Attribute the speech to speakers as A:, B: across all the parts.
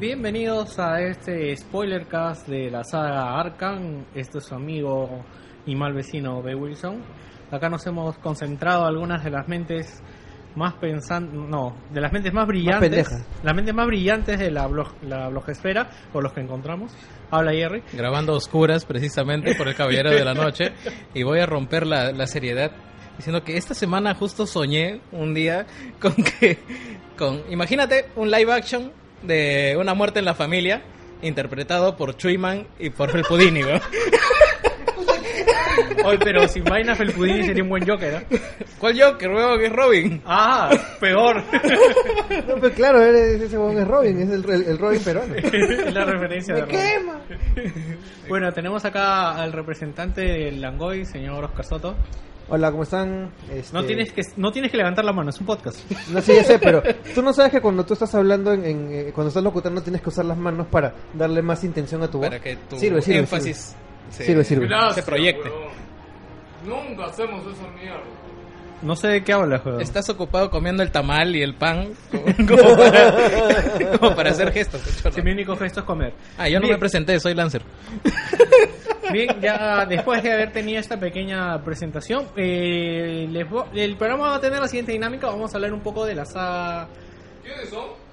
A: Bienvenidos a este spoilercast de la saga Arkham. Este es su amigo y mal vecino B. Wilson. Acá nos hemos concentrado algunas de las mentes más pensantes, no, de las mentes más brillantes,
B: pendejas.
A: las mentes más brillantes de la, blog, la blogesfera, o los que encontramos. Habla Jerry.
C: grabando a oscuras precisamente por el Caballero de la Noche y voy a romper la, la seriedad diciendo que esta semana justo soñé un día con que con imagínate un live action de una muerte en la familia interpretado por Chuyman y por Felpudini, ¿no?
A: Hoy, pero sin vaina Felpudini sería un buen Joker, ¿eh?
C: ¿Cuál Joker? Que es Robin.
A: Ah, peor.
B: No, pues claro, ese es Robin, es el, el- el Robin peruano.
A: es la referencia de
B: ¡Me
A: Robin.
B: quema!
A: Bueno, tenemos acá al representante del Langoy, señor Oscar Soto.
B: Hola, ¿cómo están? Este,
A: No tienes que no tienes que levantar la mano, es un podcast.
B: No sé, ya sé, pero tú no sabes que cuando tú estás hablando, en, en, eh, cuando estás locutando, tienes que usar las manos para darle más intención a tu voz.
C: Para que tu
B: Sirve, sirve,
C: énfasis se,
B: Sirve, sirve.
C: se proyecte.
D: Nunca hacemos esa mierda.
A: No sé de qué hablas, juego.
C: Estás ocupado comiendo el tamal y el pan como para, como para hacer gestos.
A: Sí, mi único gesto es comer.
C: Ah, yo no me presenté, soy Lancer.
A: Bien, ya después de haber tenido esta pequeña presentación, eh, les el programa va a tener la siguiente dinámica. Vamos a hablar un poco de la saga.
D: ¿Quiénes son?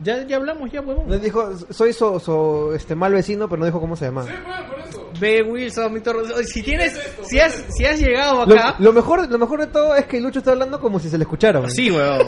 A: Ya, ya hablamos, ya, huevón.
B: Nos dijo, soy so, so- este mal vecino, pero no dijo cómo se llamaba.
D: Sí, por eso.
A: Ve Wilson, Víctor. Si tienes, si has, si has llegado
B: Lo,
A: acá.
B: lo mejor, lo mejor de todo es que Lucho está hablando como si se le escuchara. man.
A: Sí, weón.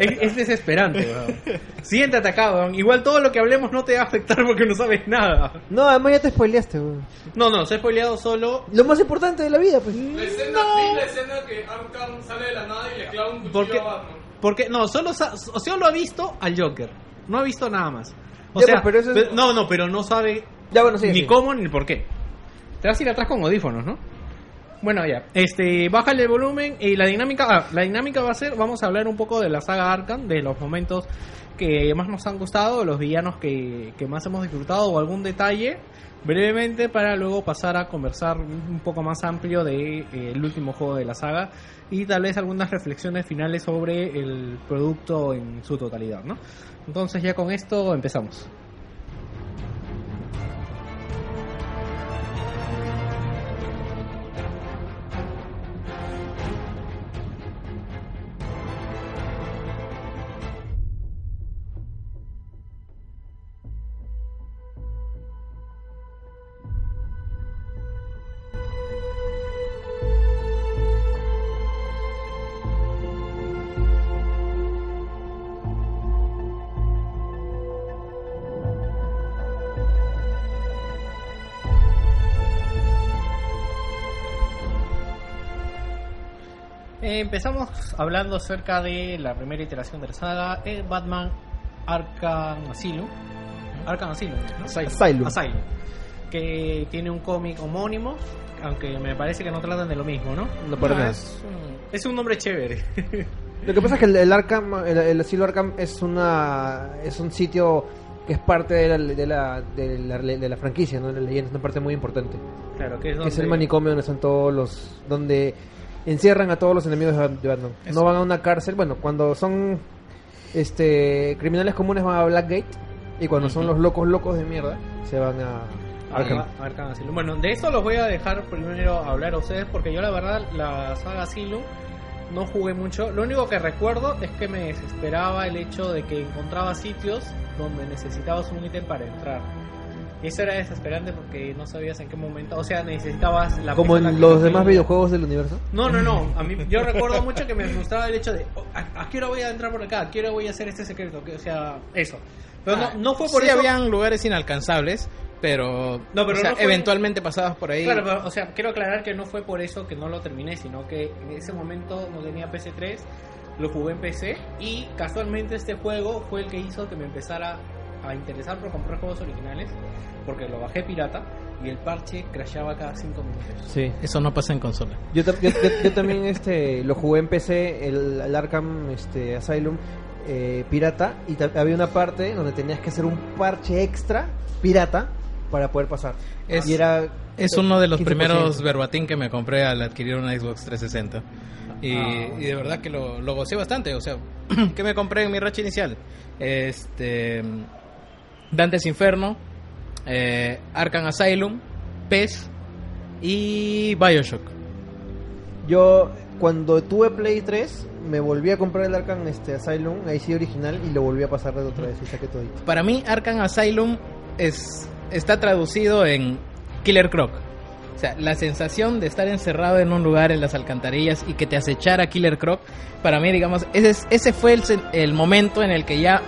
A: Es, es desesperante, weón. Siéntate acá, weón. Igual todo lo que hablemos no te va a afectar porque no sabes nada.
B: No, además ya te spoileaste, weón.
A: No, no, se ha spoileado solo.
B: Lo más importante de la vida, pues.
D: La escena, vi la escena que Arkham sale de la nada y le clava un
A: ¿Por
D: cuchillo
A: qué?
D: a Batman.
A: Porque, no, solo, solo ha visto al Joker. No ha visto nada más. O
B: Ya,
A: sea,
B: pues, pero eso es-
A: no, no, pero no sabe
B: Ya, bueno, sí.
A: ni
B: sí.
A: cómo ni por qué. Te vas a ir atrás con audífonos, ¿no? Bueno, ya. Este, bájale el volumen y la dinámica, ah, la dinámica va a ser, vamos a hablar un poco de la saga Arkham, de los momentos que más nos han gustado, los villanos que, que más hemos disfrutado o algún detalle brevemente para luego pasar a conversar un poco más amplio de eh, el último juego de la saga y tal vez algunas reflexiones finales sobre el producto en su totalidad, ¿no? Entonces ya con esto empezamos. Empezamos hablando acerca de la primera iteración de la saga, eh, Batman Arkham Asylum. Arkham Asylum, ¿no?
B: Asylum.
A: Asylum. Que tiene un cómic homónimo, aunque me parece que no tratan de lo mismo, ¿no?
B: No
C: Ah,
B: nada.
C: es un-
A: Es un nombre chévere.
B: Lo que pasa es que el, el Arkham, el, el asilo Arkham es una es un sitio que es parte de la, de la, de la, de la franquicia, ¿no? La leyenda, es una parte muy importante.
A: claro, que es,
B: Que es el
A: donde-
B: manicomio donde están todos los... donde encierran a todos los enemigos de Bat- de Batman.
A: Eso.
B: No van a una cárcel, bueno, cuando son este criminales comunes van a Blackgate y cuando son los locos locos de mierda se van a Arkham.
A: Arkham. Asylum. Bueno, de esto los voy a dejar primero hablar a ustedes porque yo la verdad la saga Asylum no jugué mucho. Lo único que recuerdo es que me desesperaba el hecho de que encontraba sitios donde necesitabas un ítem para entrar. Y eso era desesperante porque no sabías en qué momento, o sea, necesitabas la
B: Como en los
A: no
B: demás
A: tenía.
B: videojuegos del universo.
A: No, no, no. A mí, yo recuerdo mucho que me frustraba el hecho de oh, ¿a, a qué hora voy a entrar por acá? ¿A qué hora voy a hacer este secreto? Que, o sea, eso. Pero
C: Ah,
A: no, no fue por
C: sí
A: eso.
C: habían lugares inalcanzables, pero,
A: No, pero
C: o sea,
A: no fue-
C: eventualmente pasabas por ahí.
A: Claro, pero, o sea, quiero aclarar que no fue por eso que no lo terminé, sino que en ese momento no tenía PC3, lo jugué en PC y casualmente este juego fue el que hizo que me empezara a interesar por comprar juegos originales, porque lo bajé pirata y el parche crashaba cada 5 minutos.
B: Sí.
C: Eso no pasa en consola.
B: Yo, yo- yo- yo también este lo jugué en PC, el, el Arkham este, Asylum eh, pirata, y había una parte donde tenías que hacer un parche extra pirata para poder pasar.
C: Es-
B: y era
C: Es uno de los
B: 15%.
C: primeros verbatim que me compré al adquirir una Xbox 360. Y, y de verdad que lo, lo gocé bastante. O sea, ¿qué me compré en mi racha inicial? Este. Dante's Inferno, eh, Arkham Asylum, PES y Bioshock.
B: Yo, cuando tuve Play 3, me volví a comprar el Arkham este, Asylum, ahí sí original, y lo volví a pasar de otra vez y saqué todo.
C: Para mí, Arkham Asylum es, está traducido en Killer Croc. O sea, la sensación de estar encerrado en un lugar en las alcantarillas y que te acechara Killer Croc, para mí, digamos, ese, es- ese fue el, el momento en el que ya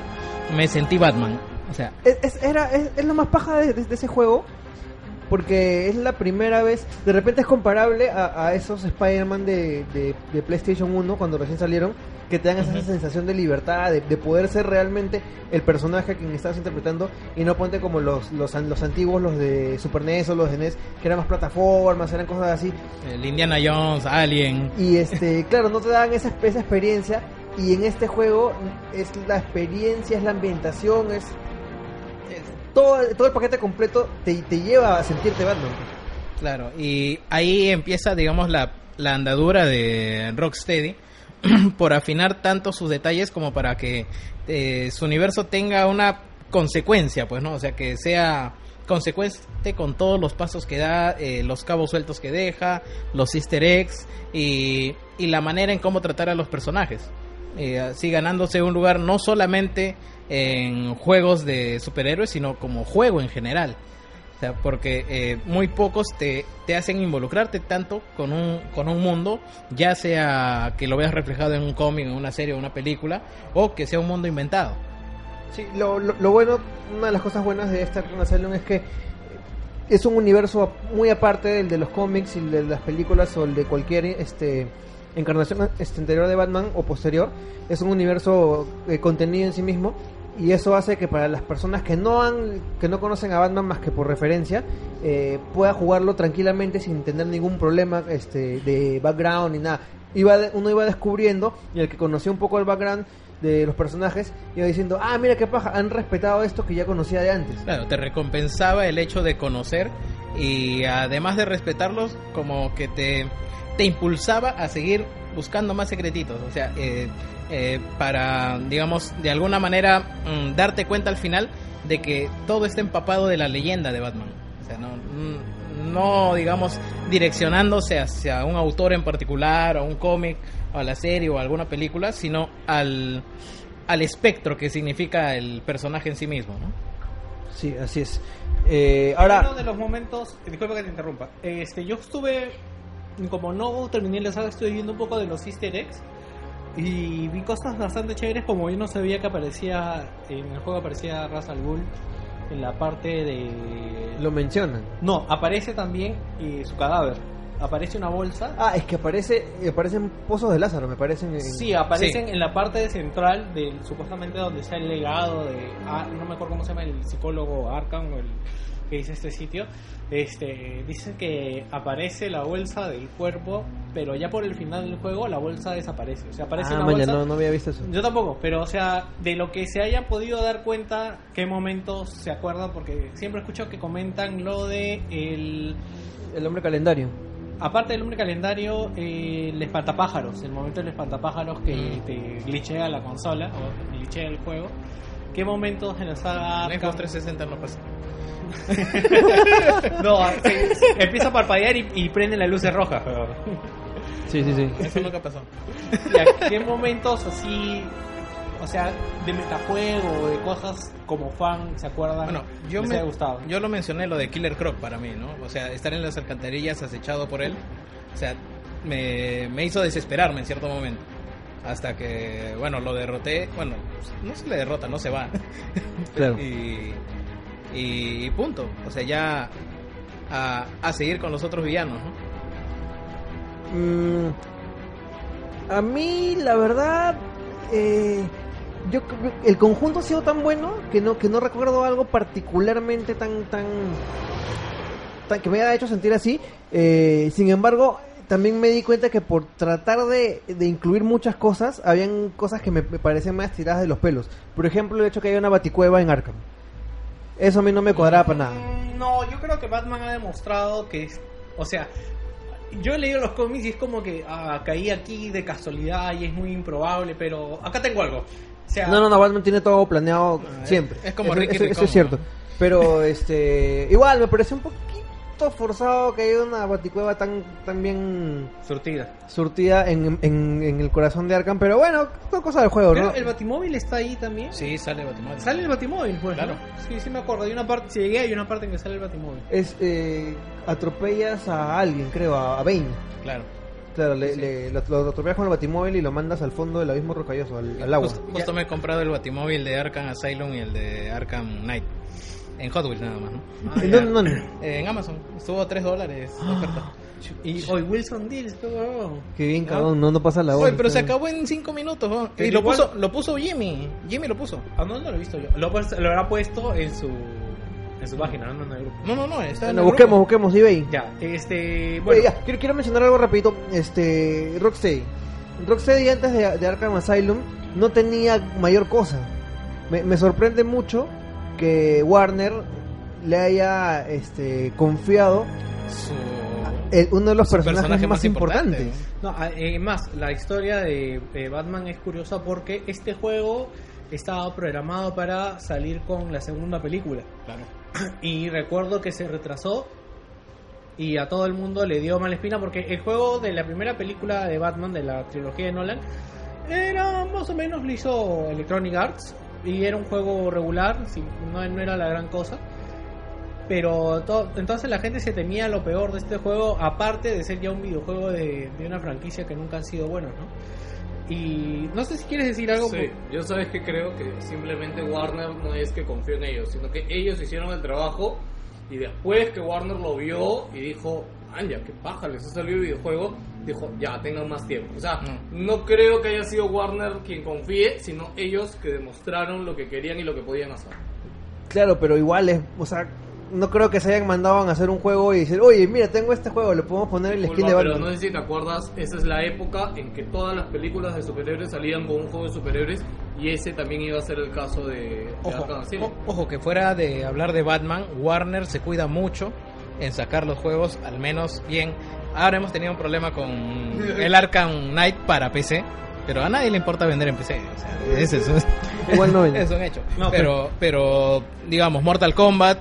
C: me sentí Batman. O sea,
B: Es, es- era, es, es lo más paja de, de- de ese juego. Porque es la primera vez, de repente es comparable a, a esos Spider-Man de, de- PlayStation 1 cuando recién salieron, que te dan esa sensación de libertad, de, de poder ser realmente el personaje a quien estás interpretando y no ponte como los, los, los antiguos, los de Super NES o los de NES, que eran más plataformas, eran cosas así.
C: el Indiana Jones, Alien.
B: Y este, claro, no te dan esa, esa experiencia. Y en este juego es la experiencia, es la ambientación, es todo, todo el paquete completo te, te lleva a sentirte Batman.
C: Claro, y ahí empieza, digamos, la, la andadura de Rocksteady por afinar tanto sus detalles como para que eh, su universo tenga una consecuencia, pues, ¿no? O sea, que sea consecuente con todos los pasos que da, eh, los cabos sueltos que deja, los easter eggs y, y la manera en cómo tratar a los personajes. Eh, así ganándose un lugar no solamente en juegos de superhéroes, sino como juego en general. O sea, porque eh, muy pocos te, te hacen involucrarte tanto con un, con un mundo, ya sea que lo veas reflejado en un cómic, en una serie o una película, o que sea un mundo inventado.
B: Sí, lo, lo, lo bueno, una de las cosas buenas de esta Asylum es que es un universo muy aparte del de los cómics y de las películas o el de cualquier este encarnación este, anterior de Batman o posterior. Es un universo eh, contenido en sí mismo y eso hace que para las personas que no han que no conocen a Batman más que por referencia eh, pueda jugarlo tranquilamente sin tener ningún problema este de background ni nada. Iba uno iba descubriendo y el que conocía un poco el background de los personajes iba diciendo, ah, mira qué paja, han respetado esto que ya conocía de antes.
C: Claro, te recompensaba el hecho de conocer y además de respetarlos, como que te, te impulsaba a seguir buscando más secretitos. O sea, eh, eh, para, digamos, de alguna manera mm, darte cuenta al final de que todo está empapado de la leyenda de Batman. O sea, no, mm, no digamos, direccionándose hacia un autor en particular, o un cómic, o a la serie, o a alguna película, sino al, al espectro que significa el personaje en sí mismo, ¿no?
B: Sí, así es. Eh, ahora,
A: Uno de los momentos, disculpa que te interrumpa, este, yo estuve, como no terminé la saga, estuve viendo un poco de los easter eggs y vi cosas bastante chéveres como yo no sabía que aparecía, en el juego aparecía Ra's al Ghul en la parte de...
B: lo mencionan.
A: No, aparece también eh, su cadáver, aparece una bolsa.
B: Ah, es que aparece, aparecen pozos de Lázaro, me parecen. en-
A: Sí, aparecen en la parte central del supuestamente donde está el legado de ah, no me acuerdo cómo se llama el psicólogo Arkham o el que dice este sitio. Este dicen que aparece la bolsa del cuerpo, pero ya por el final del juego la bolsa desaparece. O sea, aparece
B: Ah,
A: una
B: maña,
A: bolsa.
B: no, no había visto eso.
A: Yo tampoco, pero o sea, de lo que se hayan podido dar cuenta, qué momentos se acuerdan, porque siempre escucho que comentan lo de el
B: El hombre calendario.
A: Aparte del hombre calendario, eh, el espantapájaros, el momento del espantapájaros que
C: Mm.
A: te glitchea la consola o glitchea el juego. ¿Qué momentos en la saga
C: En
A: Arkham?
C: Xbox 360 no pasa.
A: No, se- se- empieza a parpadear y, y prende la luz roja.
B: Sí, sí, sí.
C: Eso nunca pasó.
A: ¿Y a qué momentos así, o sea, de metajuego, de cosas como fan, se acuerdan?
C: Bueno, yo
A: les
C: me,
A: haya gustado.
C: yo lo mencioné lo de Killer Croc para mí, ¿no? O sea, estar en las alcantarillas acechado por él, o sea, me, me hizo desesperarme en cierto momento. Hasta que, bueno, lo derroté. Bueno, no se le derrota, no se va.
B: Claro.
C: y, y punto. O sea, ya a, a seguir con los otros villanos, ¿no?
B: Mm, a mí, la verdad, eh, yo el conjunto ha sido tan bueno que no que no recuerdo algo particularmente tan tan, tan- que me haya hecho sentir así. Eh, sin embargo, también me di cuenta que por tratar de, de incluir muchas cosas, habían cosas que me, me parecían más tiradas de los pelos. Por ejemplo, el hecho que haya una baticueva en Arkham. Eso a mí no me cuadraba para nada.
A: No, yo creo que Batman ha demostrado que, es- o sea, yo he leído los cómics y es como que ah, caí aquí de casualidad y es muy improbable, pero acá tengo algo. O sea,
B: No, no, no, Batman tiene todo planeado
A: Ah,
B: siempre.
C: es como
B: Eso-
C: Ricky
B: eso, es cierto.
C: ¿no?
B: Pero, este, igual me parece un poquito forzado que haya una baticueva tan, tan bien
A: surtida.
B: surtida en, en, en el corazón de Arkham. Pero bueno, son cosas del juego,
A: Pero
B: ¿no?
A: el Batimóvil está ahí también.
C: Sí, sale Batimóvil.
A: Sale el Batimóvil, pues.
C: Claro.
A: ¿no? Sí, sí me acuerdo. Hay una parte, si llegué, hay una parte en que sale el Batimóvil.
B: Es, eh, atropellas a alguien, creo, a, a Bane.
C: Claro.
B: Claro, le, le- lo, lo atropellas con el batimóvil y lo mandas al fondo del abismo rocalloso, al, al agua.
C: Justo, justo me he comprado el Batimóvil de Arkham Asylum y el de Arkham Knight. En Hot Wheels nada más, ¿no?
A: Ah,
B: ¿En dónde, dónde?
C: Eh, en Amazon. Estuvo a 3 dólares. de oferta.
A: Y hoy Wilson Deals, qué huevón.
B: Qué bien,
C: ¿No?
B: cabrón, no, no pasa la hora.
C: Oye, pero se acabó en 5 minutos. ¿no?
A: Pero
C: Y lo
A: igual-
C: puso, lo puso Jimmy. Jimmy lo puso.
A: ¿A dónde lo he visto yo? Lo, ha puesto- lo habrá puesto en su, en su página, no en el grupo.
C: No, no, no. Está en
B: Bueno,
C: el
B: busquemos,
C: grupo.
B: busquemos, eBay.
A: Ya, este.
B: Oye,
A: Bueno,
B: ya, quiero, quiero mencionar algo rapidito. Este, Rocksteady. Rocksteady antes de, de Arkham Asylum no tenía mayor cosa. Me, me sorprende mucho que Warner le haya este, confiado
C: Su...
B: el- uno de los personajes
C: personaje
B: más
C: más importante.
B: importantes.
A: no, ah, eh, más, la historia de eh, Batman es curiosa porque este juego estaba programado para salir con la segunda película.
C: Claro.
A: Y recuerdo que se retrasó y a todo el mundo le dio mala espina porque el juego de la primera película de Batman, de la trilogía de Nolan, era más o menos lo hizo Electronic Arts y era un juego regular, sí, no, no era la gran cosa. Pero to- entonces la gente se temía lo peor de este juego, aparte de ser ya un videojuego de, de una franquicia que nunca han sido buenos, ¿no? Y no sé si quieres decir algo.
D: Sí, yo sabes que creo que simplemente Warner no es que confió en ellos, sino que ellos hicieron el trabajo y después que Warner lo vio y dijo, ¡Anja, qué paja! Les ha salido el videojuego, dijo, ya, tengan más tiempo. O sea,
C: Mm.
D: no creo que haya sido Warner quien confíe, sino ellos que demostraron lo que querían y lo que podían hacer.
B: Claro, pero igual es, o sea, no creo que se hayan mandado a hacer un juego y decir, oye, mira, tengo este juego, le podemos poner el skin de
D: pero
B: Batman.
D: no sé si te acuerdas, esa es la época en que todas las películas de superhéroes salían con un juego de superhéroes y ese también iba a ser el caso de, de
C: Ojo,
D: Arkham
C: o- ojo, que fuera de hablar de Batman, Warner se cuida mucho en sacar los juegos, al menos bien. Ahora hemos tenido un problema con el Arkham Knight para PC, pero a nadie le importa vender en PC. o sea, ese es, un-
B: Igual no
C: es un hecho.
A: No,
C: pero, pero, digamos, Mortal Kombat,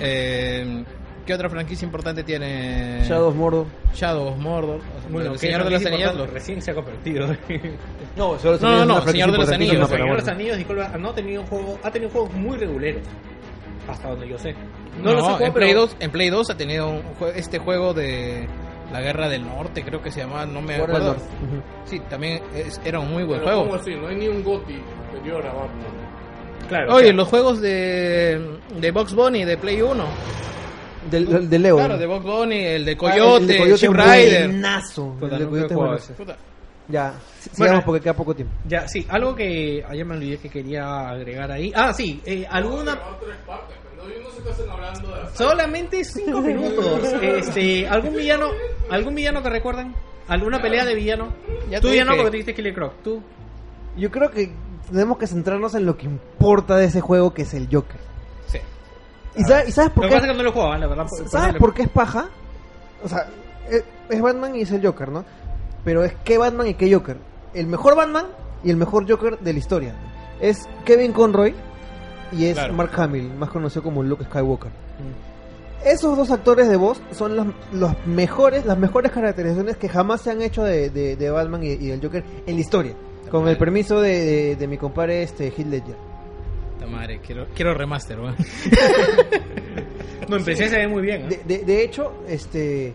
C: eh, ¿qué otra franquicia importante tiene?
B: Shadow of Mordor.
C: Shadow of Mordor. o sea,
A: Bueno,
C: el Señor de los Anillos. lo-
A: recién se ha convertido.
B: No, solo
C: No, no, no, Señor de los Anillos,
A: Señor de los Anillos, disculpa, no ha tenido un juego, ha tenido juegos muy reguleros. Hasta donde yo sé. No, los he jugado,
C: en, Play
A: pero-
C: 2, en Play 2 ha tenido un jue- este juego de la Guerra del Norte, creo que se llamaba, no me acuerdo. Sí, también es- era un muy buen
D: Pero ¿cómo
C: juego.
D: así? No hay ni un GOTY anterior a Batman.
A: Claro,
C: Oye,
A: o sea,
C: los juegos de, de Box Bunny, de Play 1.
B: Del, de Leo.
C: Claro, de Box Bunny, el de
B: Ah,
C: Coyote,
B: el de Coyote
C: Rider.
B: buenazo.
A: Puta,
B: El de Coyote Ya, si-
A: Bueno.
B: sigamos porque queda poco tiempo.
A: Ya, sí, algo que ayer me olvidé que quería agregar ahí. Ah, sí, eh, alguna... Solamente cinco minutos. Este, ¿algún villano, algún villano que recuerden? ¿Alguna pelea de villano?
C: Ya
A: Tú ya no, porque te dijiste Killer Croc. Tú.
B: Yo creo que tenemos que centrarnos en lo que importa de ese juego, que es el Joker.
C: Sí.
B: ¿Y, sabes, y sabes
A: Lo
B: por
A: que
B: qué?
A: pasa es que no lo jugaba, la verdad. por-
B: ¿Sabes
A: por-
B: qué es paja? O sea, es, es Batman y es el Joker, ¿no? Pero es qué Batman y qué Joker. El mejor Batman y el mejor Joker de la historia. Es Kevin Conroy y es
C: Claro.
B: Mark Hamill, más conocido como Luke Skywalker. Esos dos actores de voz son los, los mejores, las mejores caracterizaciones que jamás se han hecho de, de- de Batman y, y del Joker en la historia. Con el permiso de, de- mi compadre este Heath Ledger.
C: Puta madre, quiero, quiero remaster, weón.
A: No, empecé se ve muy bien. ¿eh?
B: De hecho, este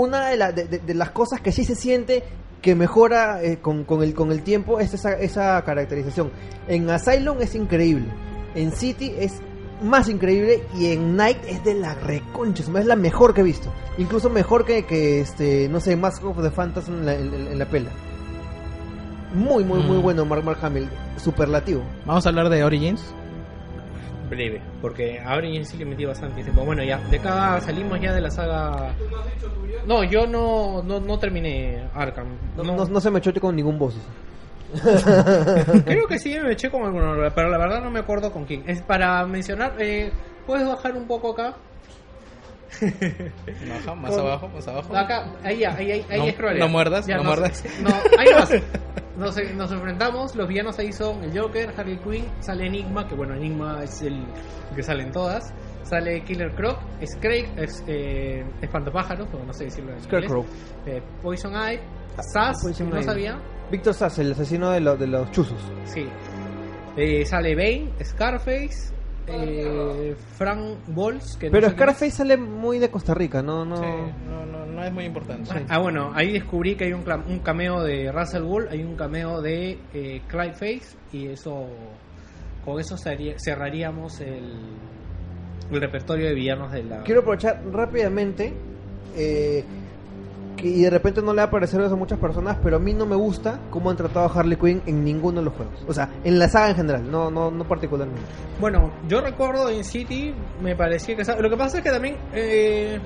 B: una de, la- de- las cosas que sí se siente que mejora eh, con, con el, con el tiempo es esa, esa caracterización. En Asylum es increíble, en City es más increíble y en Night es de la reconcha, es la mejor que he visto. Incluso mejor que, que este, no sé, Mask of the Phantasm en la, en- en la pela. Muy, muy, muy
C: Mm.
B: bueno Mark, Mark Hamill, superlativo.
C: Vamos a hablar de Origins.
A: Breve, porque ahora ya sí le metí bastante tiempo. Bueno, ya, de acá salimos ya de la saga. No, yo no, no, no terminé Arkham.
B: No,
A: No,
B: no, no se me chote con ningún boss.
A: Creo que sí me eché con alguno, pero la verdad no me acuerdo con quién. Es para mencionar, eh, puedes bajar un poco acá.
C: No, más
A: Con-
C: abajo, más abajo.
A: Acá, ahí, ya, ahí, ahí, ahí
C: No- no muerdas,
A: Ya,
C: no
A: nos-
C: muerdas.
A: No, ahí vas. Nos, nos enfrentamos, los villanos ahí son el Joker, Harley Quinn, sale Enigma, que bueno, Enigma es el que sale en todas. Sale Killer Croc, Scrake, es, eh, Espantapájaros, o no sé decirlo en
B: Scarecrow.
A: inglés. Eh, Poison Ivy, Sass,
B: Poison
A: no sabía.
B: Víctor Sass, el asesino de, los de los chuzos.
A: Sí. Eh, sale Bane, Scarface, eh, Frank Walls. Que no
B: Pero
A: sé quién es.
B: Scarface sale muy de Costa Rica, no, no.
C: Sí, no, no, no es muy importante.
A: Ah, bueno, ahí descubrí que hay un, cameo de Russell Wool, hay un cameo de eh, Clyde Face y eso con eso cerraría- cerraríamos el, el repertorio de villanos de la
B: Quiero aprovechar rápidamente eh, que, y de repente no le va a parecer eso a muchas personas, pero a mí no me gusta cómo han tratado a Harley Quinn en ninguno de los juegos. O sea, en la saga en general, no, no, no particularmente.
A: Bueno, yo recuerdo en City me parecía que lo que pasa es que también eh,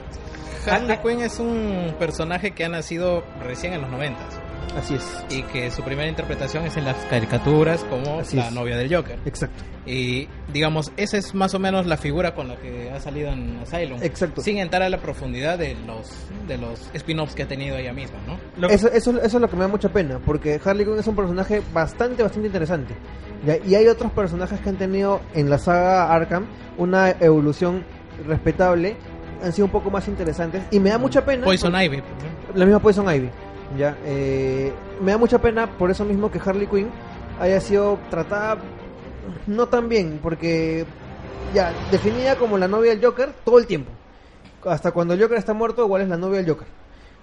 C: Harley Quinn es un personaje que ha nacido recién en los noventas
B: Así es.
C: y que su primera interpretación es en las caricaturas como
B: Así
C: la
B: es.
C: novia del Joker.
B: Exacto.
C: Y digamos, esa es más o menos la figura con la que ha salido en Asylum.
B: Exacto.
C: Sin entrar a la profundidad de los de los spin-offs que ha tenido ella misma, ¿no?
A: lo
B: Eso, eso, eso es lo que me da mucha pena, porque Harley Quinn es un personaje bastante, bastante interesante. ¿ya? Y hay otros personajes que han tenido en la saga Arkham una evolución respetable, han sido un poco más interesantes. Y me da mucha pena.
C: Poison
B: porque-
C: Ivy.
B: La misma Poison Ivy. Ya, eh, me da mucha pena por eso mismo que Harley Quinn haya sido tratada no tan bien, porque ya definida como la novia del Joker todo el tiempo. Hasta cuando el Joker está muerto, igual es la novia del Joker.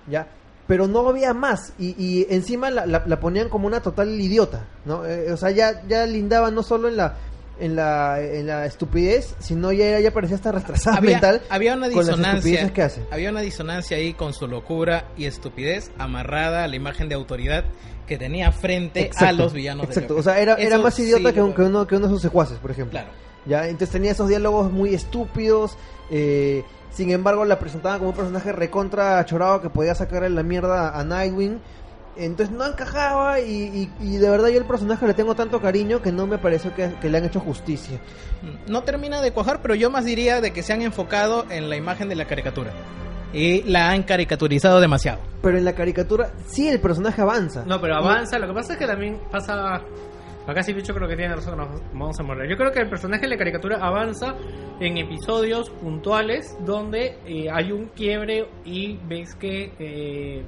B: Ya, pero no había más y, y encima la, la- ponían como una total idiota, ¿no? Eh, o sea, ya ya lindaba no solo en la en la, en la estupidez, sino ya, ya parecía hasta retrasada
C: había,
B: mental
C: había una disonancia
B: que hace.
C: había una disonancia ahí con su locura y estupidez amarrada a la imagen de autoridad que tenía frente a los villanos
B: Exacto, o sea, era, era más idiota
C: sí
B: que, un-
C: lo-
B: que uno, que uno de sus secuaces, por ejemplo.
C: claro
B: ¿ya? Entonces tenía esos diálogos muy estúpidos. eh, sin embargo, la presentaban como un personaje recontra chorado que podía sacarle la mierda a Nightwing. Entonces no encajaba y, y- y de verdad yo el personaje le tengo tanto cariño que no me pareció que, que le han hecho justicia.
C: no termina de cuajar pero yo más diría de que se han enfocado en la imagen de la caricatura y la han caricaturizado demasiado
B: Pero en la caricatura sí el personaje avanza.
A: No, pero avanza. Lo que pasa es que también pasa. Acá sí, bicho, creo que tiene razón. Nos vamos a morir. Yo creo que el personaje de la caricatura avanza en episodios puntuales donde eh, hay un quiebre y ves que eh,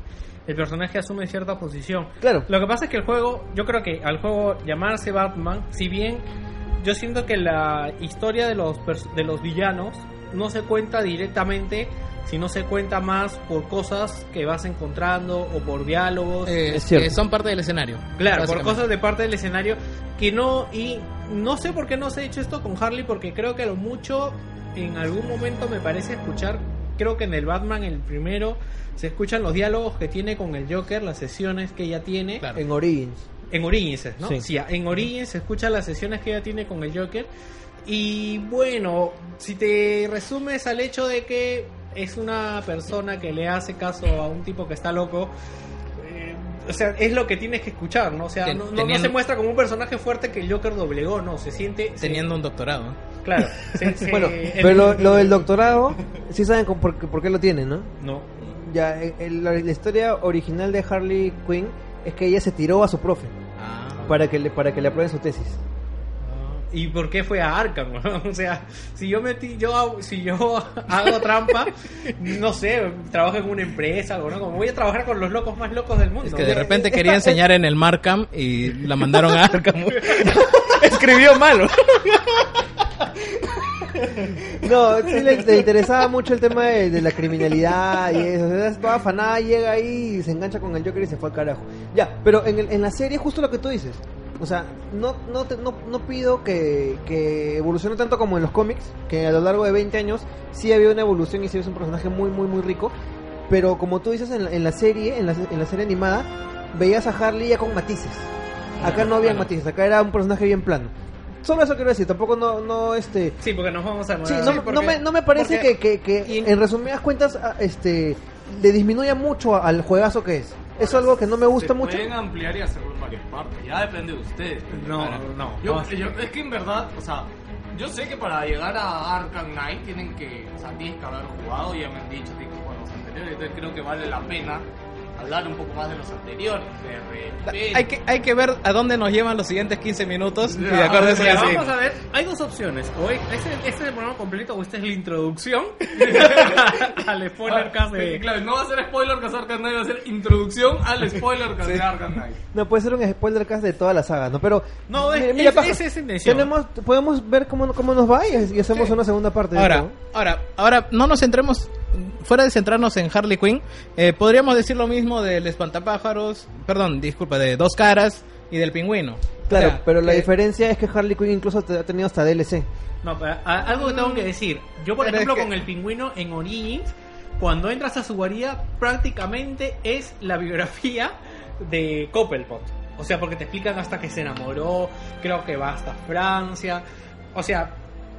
A: el personaje asume cierta posición.
B: Claro.
A: Lo que pasa es que el juego, yo creo que al juego llamarse Batman, si bien yo siento que la historia de los de los villanos no se cuenta directamente, sino se cuenta más por cosas que vas encontrando o por diálogos.
C: Eh,
B: Es cierto.
C: que son parte del escenario
A: Claro, por cosas de parte del escenario que no y no sé por qué no se ha hecho esto con Harley porque creo que a lo mucho en algún momento me parece escuchar creo que en el Batman el primero se escuchan los diálogos que tiene con el Joker, las sesiones que ella tiene
C: Claro.
B: En Origins.
A: en Origins, ¿no?
B: Sí.
A: Sí. en Origins se escuchan las sesiones que ella tiene con el Joker y bueno, si te resumes al hecho de que es una persona que le hace caso a un tipo que está loco, eh, o sea, es lo que tienes que escuchar, ¿no? O sea, no, no- se muestra como un personaje fuerte que el Joker doblegó, no, se siente... se-
C: teniendo un doctorado
A: Claro. se- se-
B: Bueno,
A: el-
B: pero lo, lo del doctorado, sí saben por, qué- por qué lo tiene, ¿no?
A: No.
B: Ya, el- el- la, la historia original de Harley Quinn es que ella se tiró a su profe
C: ah.
B: para que le, para que le aprueben su tesis.
A: ¿Y por qué fue a Arkham? o sea, si yo metí, yo hago- si yo hago trampa, no sé, trabajo en una empresa o no, como voy a trabajar con los locos más locos del mundo.
C: Es que de
A: ¿no?
C: repente quería enseñar en el Markham y la mandaron a Arkham. Escribió malo.
B: No, sí le, le interesaba mucho el tema de, de la criminalidad y eso. O sea, es toda afanada, llega ahí y se engancha con el Joker y se fue al carajo. Ya, pero en, el- en la serie justo lo que tú dices. O sea, no, no, te- no, no pido que, que evolucione tanto como en los cómics, que a lo largo de 20 años sí había una evolución y sí es un personaje muy, muy, muy rico. Pero como tú dices en la, en la serie, en la, en la serie animada, veías a Harley ya con matices. Acá no había matices, acá era un personaje bien plano. Solo eso quiero decir, tampoco no, no este,
A: Sí, porque nos vamos a
B: Sí,
A: demorar.
B: no,
A: Sí,
B: no
A: porque-
B: me, no me parece
A: porque-
B: que, que, que
C: y-
B: en resumidas cuentas a- este le disminuya mucho al juegazo que es. Es algo que no me gusta
D: Se
B: mucho.
D: Pueden ampliar y hacerlo en varias partes. Ya depende de ustedes.
A: No,
D: Ahora,
A: no.
D: Yo,
A: no.
D: yo- es que en verdad, o sea, Yo sé que para llegar a Arkham Knight tienen que, o sea, tienes que haber jugado, ya me han dicho, tienes que jugar los anteriores, entonces creo que vale la pena hablar un poco más de los anteriores. De.
C: Hay que, hay que ver a dónde nos llevan los siguientes 15 minutos y de acuerdo a eso
A: Mira,
C: decidimos.
A: vamos a ver, hay dos opciones. O este, este es el programa completo o esta es la introducción al spoiler cast
D: Sí,
A: de...
D: claro, no va a ser spoiler que es Arkham Knight, va a ser introducción al spoiler que es Arkham Knight.
B: No, puede ser un spoiler cast de toda la saga, ¿no? Pero.
A: No, es-
B: mira,
A: es- es intención.
B: Tenemos, podemos ver cómo, cómo nos va y, y hacemos
C: Sí.
B: una segunda parte. de
C: Ahora, ahora, ahora, no nos centremos, fuera de centrarnos en Harley Quinn, eh, podríamos decir lo mismo del espantapájaros, perdón, disculpa, de Dos Caras y del Pingüino.
B: ¿no? Claro,
C: O sea,
B: pero la
C: que-
B: diferencia es que Harley Quinn incluso te- ha tenido hasta DLC.
A: No, pero a- algo que tengo que decir. Yo, por
C: Pero
A: ejemplo,
C: es que-
A: con el pingüino en Origins, cuando entras a su guarida, prácticamente es la biografía de Coppelpot. O sea, porque te explican hasta que se enamoró, creo que va hasta Francia. O sea,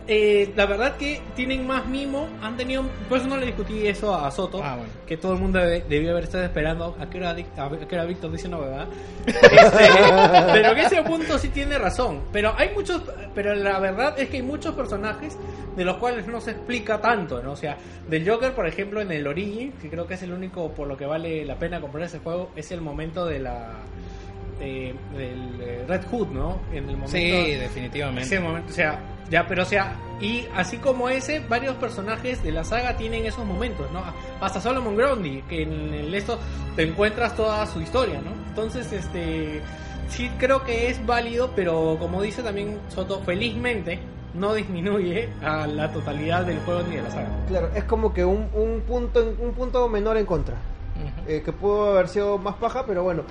A: eh, la verdad que tienen más mimo, han tenido... Por eso no le discutí eso a Soto,
C: Ah, bueno.
A: que todo el mundo debió haber estado esperando a que era, que era Víctor dice una verdad. pero en ese punto sí tiene razón. Pero hay muchos, pero la verdad es que hay muchos personajes de los cuales no se explica tanto, ¿no? O sea, del Joker, por ejemplo, en el Origin, que creo que es el único por lo que vale la pena comprar ese juego, es el momento de la eh, del eh, Red Hood, ¿no? En el momento
C: Sí, definitivamente.
A: ese momento, o sea, ya, pero o sea, y así como ese, varios personajes de la saga tienen esos momentos, ¿no? Hasta Solomon Grundy, que en el esto te encuentras toda su historia, ¿no? Entonces, este, sí creo que es válido, pero como dice también Soto, felizmente no disminuye a la totalidad del juego ni de la saga.
B: Claro, es como que un, un punto un punto menor en contra.
C: Ujú.
B: Eh, que pudo haber sido más paja, pero bueno.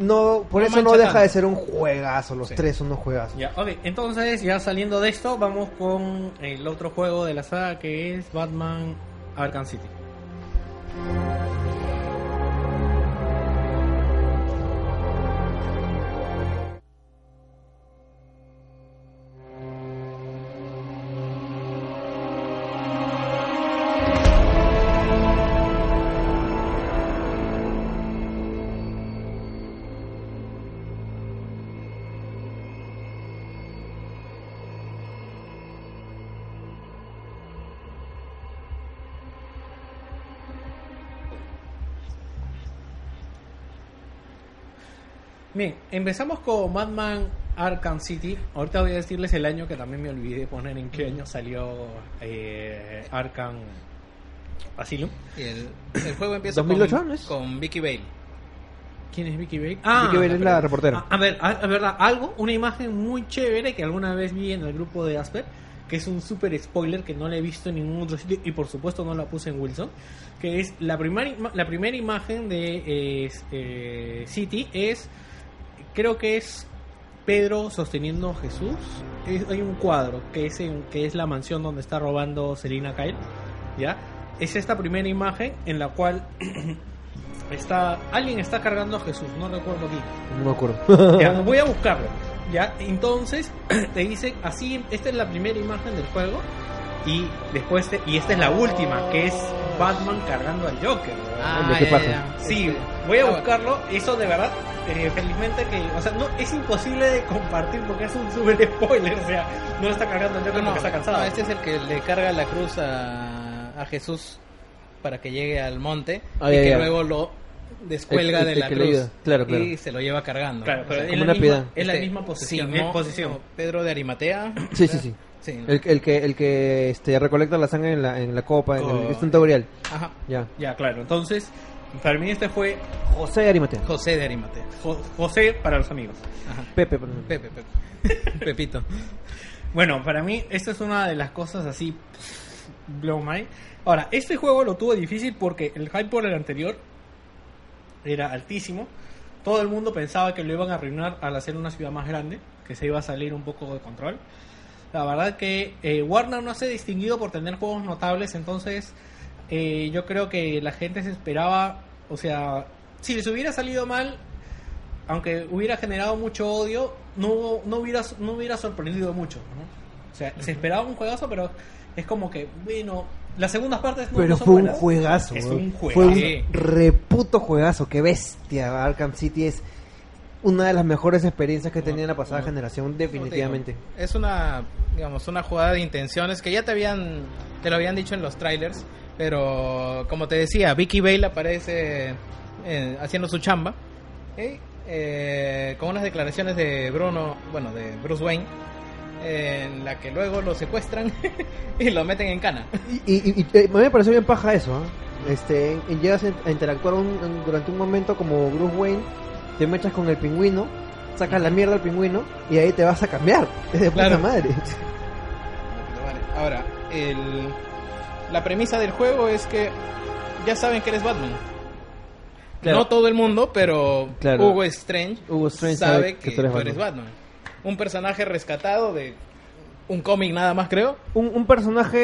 B: No, por
C: No
B: eso no deja
C: tanto.
B: de ser un juegazo. Los
C: Sí.
B: tres son unos juegazos.
A: Ya, ok, entonces ya saliendo de esto, vamos con el otro juego de la saga que es Batman Arkham City. Bien, empezamos con Batman Arkham City. Ahorita voy a decirles el año que también me olvidé poner en qué año salió eh, Arkham Asylum.
C: Y el, el juego empieza
B: 2008,
C: con,
B: ¿no es?
C: con Vicky Bale.
A: ¿Quién es Vicky Bale?
B: Vicky Bale es la reportera.
A: A, a ver, a, a verdad, algo, una imagen muy chévere que alguna vez vi en el grupo de Asper, que es un super spoiler que no la he visto en ningún otro sitio y por supuesto no la puse en Wilson, que es la primera la primera imagen de eh, eh, City es creo que es Pedro sosteniendo a Jesús. Es- hay un cuadro que es en, que es la mansión donde está robando Selina Kyle, ¿ya? Es esta primera imagen en la cual está alguien está cargando a Jesús, no recuerdo quién.
B: No me acuerdo.
A: Ya, voy a buscarlo. Ya, entonces te dice así, esta es la primera imagen del juego y después te- y esta es la última, que es Batman cargando al Joker. ¿verdad?
B: Hombre, ¿qué pasa?
A: Sí, voy a
C: Ah,
A: buscarlo. Eso de verdad, eh, felizmente que, o sea, no es imposible de compartir porque es un super spoiler, o sea, no lo está cargando el Joker
C: No,
A: porque está cansado.
C: no, este es el que le carga la cruz a, a Jesús para que llegue al monte
B: Ah,
C: y
B: ya,
C: que luego lo descuelga
B: El- el
C: de la cruz
B: ayuda. Claro, claro.
C: y se lo lleva cargando.
A: Claro,
C: O
A: pero
C: sea,
A: es la,
B: una
A: misma,
B: piedad.
A: es la
C: este,
A: misma posición. Posición.
C: Pedro de Arimatea.
B: Sí, sí, sí.
C: Sí.
B: El, el que, el que este, recolecta la sangre en la, en la copa, en el taurial.
C: Ajá.
B: Ya.
A: Ya, claro. Entonces, para mí este fue
B: José Arimatea.
C: José de Arimatea.
A: Jo- José para los amigos.
C: Ajá.
B: Pepe, perdón.
C: Pepe, Pepe. Pepito.
A: Bueno, para mí esta es una de las cosas así blow my. Ahora, este juego lo tuvo difícil porque el hype por el anterior era altísimo. Todo el mundo pensaba que lo iban a arruinar al hacer una ciudad más grande, que se iba a salir un poco de control. La verdad que eh, Warner no se ha distinguido por tener juegos notables, entonces eh, yo creo que la gente se esperaba, o sea, si les hubiera salido mal, aunque hubiera generado mucho odio, no, no, hubiera, no hubiera sorprendido mucho. ¿no? O sea, se esperaba un juegazo, pero es como que, bueno, las segundas partes no,
B: Pero
A: no son
B: fue un juegazo.
A: Es un
B: Fue
A: juegazo.
B: un reputo juegazo. Qué bestia. Arkham City es una de las mejores experiencias que tenía en la pasada generación, definitivamente.
C: Es una, digamos, una jugada de intenciones que ya te habían, te lo habían dicho en los trailers, pero como te decía, Vicky Bale aparece eh, haciendo su chamba, ¿eh? Eh, con unas declaraciones de Bruno, bueno, de Bruce Wayne, en la que luego lo secuestran y lo meten en cana.
B: Y, y- y- eh, me pareció bien paja eso. ¿eh? Este, llegas a interactuar un- durante un momento como Bruce Wayne, te mechas con el pingüino, sacas la mierda al pingüino y ahí te vas a cambiar. Es de puta
C: Claro.
B: madre.
C: Vale, Ahora, el, la premisa del juego es que ya saben que eres Batman.
B: Claro.
C: No todo el mundo, pero
B: Claro.
C: Hugo Strange,
B: Hugo Strange
C: sabe que, tú eres
B: Batman.
C: Batman. Un personaje rescatado de un cómic nada más, creo.
B: Un, un personaje,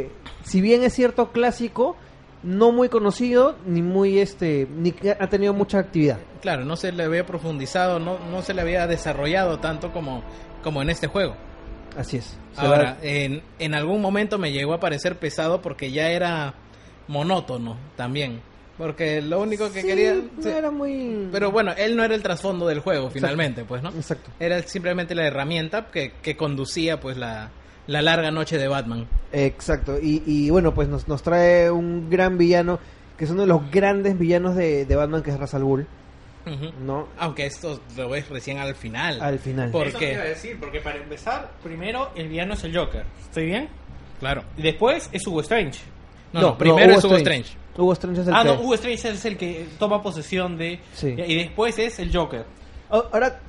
B: eh, si bien es cierto clásico, no muy conocido, ni muy este, ni que ha tenido mucha actividad.
C: Claro, no se le había profundizado, no, no se le había desarrollado tanto como, como en este juego.
B: Así es.
C: Ahora,
B: va-
C: en, en algún momento me llegó a parecer pesado porque ya era monótono también. Porque lo único que
B: Sí,
C: quería...
B: no era muy.
C: Pero bueno, él no era el trasfondo del juego finalmente, pues, ¿no?
B: Exacto.
C: Era simplemente la herramienta que, que conducía pues la, la larga noche de Batman.
B: Exacto. Y, y bueno, pues nos, nos trae un gran villano, que es uno de los grandes villanos de, de Batman, que es Ra's al Ghul. ¿no?
C: Aunque esto lo ves recién al final.
B: Al final.
C: Por- qué?
A: te iba a decir, porque para empezar, primero el villano es el Joker. ¿Estoy bien?
C: Claro.
A: Y después es Hugo Strange.
C: No, no, primero
B: Hugo
C: es Hugo Strange.
B: Hugo Strange es el
A: Ah,
B: que...
A: no, Hugo Strange es el que toma posesión de...
B: Sí.
A: Y después es el Joker.
B: Ah, Ahora,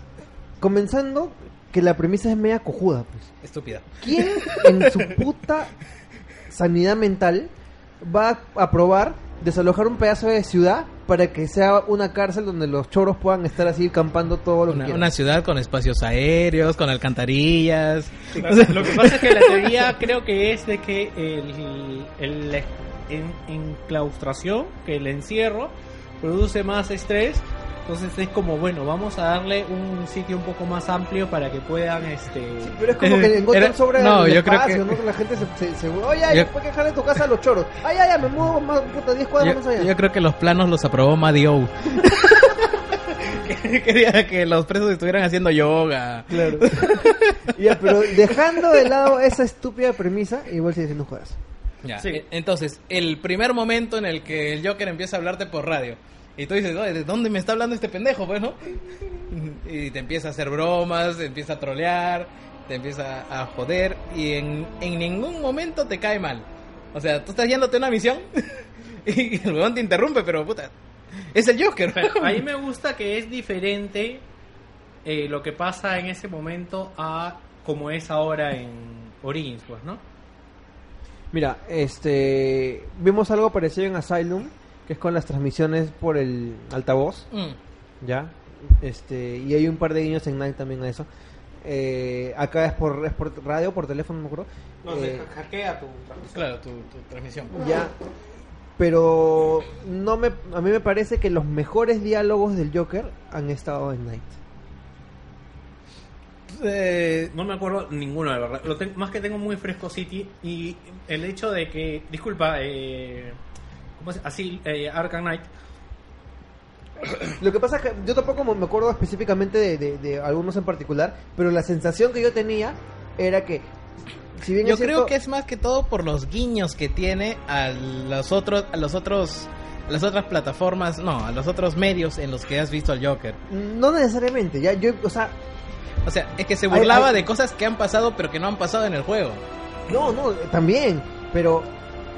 B: comenzando, que la premisa es media cojuda, pues.
C: Estúpida.
B: ¿Quién en su puta sanidad mental va a probar desalojar un pedazo de ciudad para que sea una cárcel donde los choros puedan estar así campando todo lo que
C: Una,
B: quieran?
C: una ciudad con espacios aéreos, con alcantarillas.
A: Lo que pasa es que la teoría creo que es de que el, el en, enclaustración, que el encierro, produce más estrés. Entonces es como, bueno, vamos a darle un sitio un poco más amplio para que puedan, este...
B: Pero es como que encuentran
C: Era-
B: sobre
C: no,
B: el
C: yo creo
B: espacio,
C: que-
B: ¿no? La gente se, se, se- Oye,
C: Yo-
B: ¿puedes dejar de tu casa a los choros? Ay, ay, ay, me muevo más, puta, 10 cuadras más
C: Yo,
B: allá.
C: yo creo que los planos los aprobó Madio. Quería que los presos estuvieran haciendo yoga.
B: Claro. ya, pero dejando de lado esa estúpida premisa, igual sigue siendo juegas.
C: Ya,
A: Sí.
C: Entonces, el primer momento en el que el Joker empieza a hablarte por radio y tú dices, "Oye, ¿de dónde me está hablando este pendejo? Pues, ¿no? Y te empieza a hacer bromas, te empieza a trolear, te empieza a joder y en, en ningún momento te cae mal. O sea, tú estás yéndote a una misión y el weón te interrumpe, pero puta, es el Joker.
A: Pero a mí me gusta que es diferente eh, lo que pasa en ese momento a como es ahora en Origins, pues, ¿no?
B: Mira, este. Vimos algo parecido en Asylum, que es con las transmisiones por el altavoz,
C: Mm.
B: ¿ya? Este, y hay un par de guiños en Night también a eso. Eh, acá es por, es por radio, por teléfono, no me acuerdo. Eh,
A: hackea tu
C: Claro, tu, tu transmisión.
B: ya. Pero no me, a mí me parece que los mejores diálogos del Joker han estado en Night.
C: Eh,
A: No me acuerdo ninguno, de verdad. Lo tengo- más que tengo muy fresco City y el hecho de que, disculpa, eh, ¿cómo se Así, eh, Arkham Knight.
B: Lo que pasa es que yo tampoco me acuerdo específicamente de, de- de algunos en particular, pero la sensación que yo tenía era que, si bien
C: Yo creo
B: cierto-
C: que es más que todo por los guiños que tiene a los otros, a los otros, a las otras plataformas, no, a los otros medios en los que has visto al Joker.
B: No necesariamente, ya yo, o sea,
C: O sea, es que se burlaba de cosas que han pasado pero que no han pasado en el juego.
B: no, no, también, pero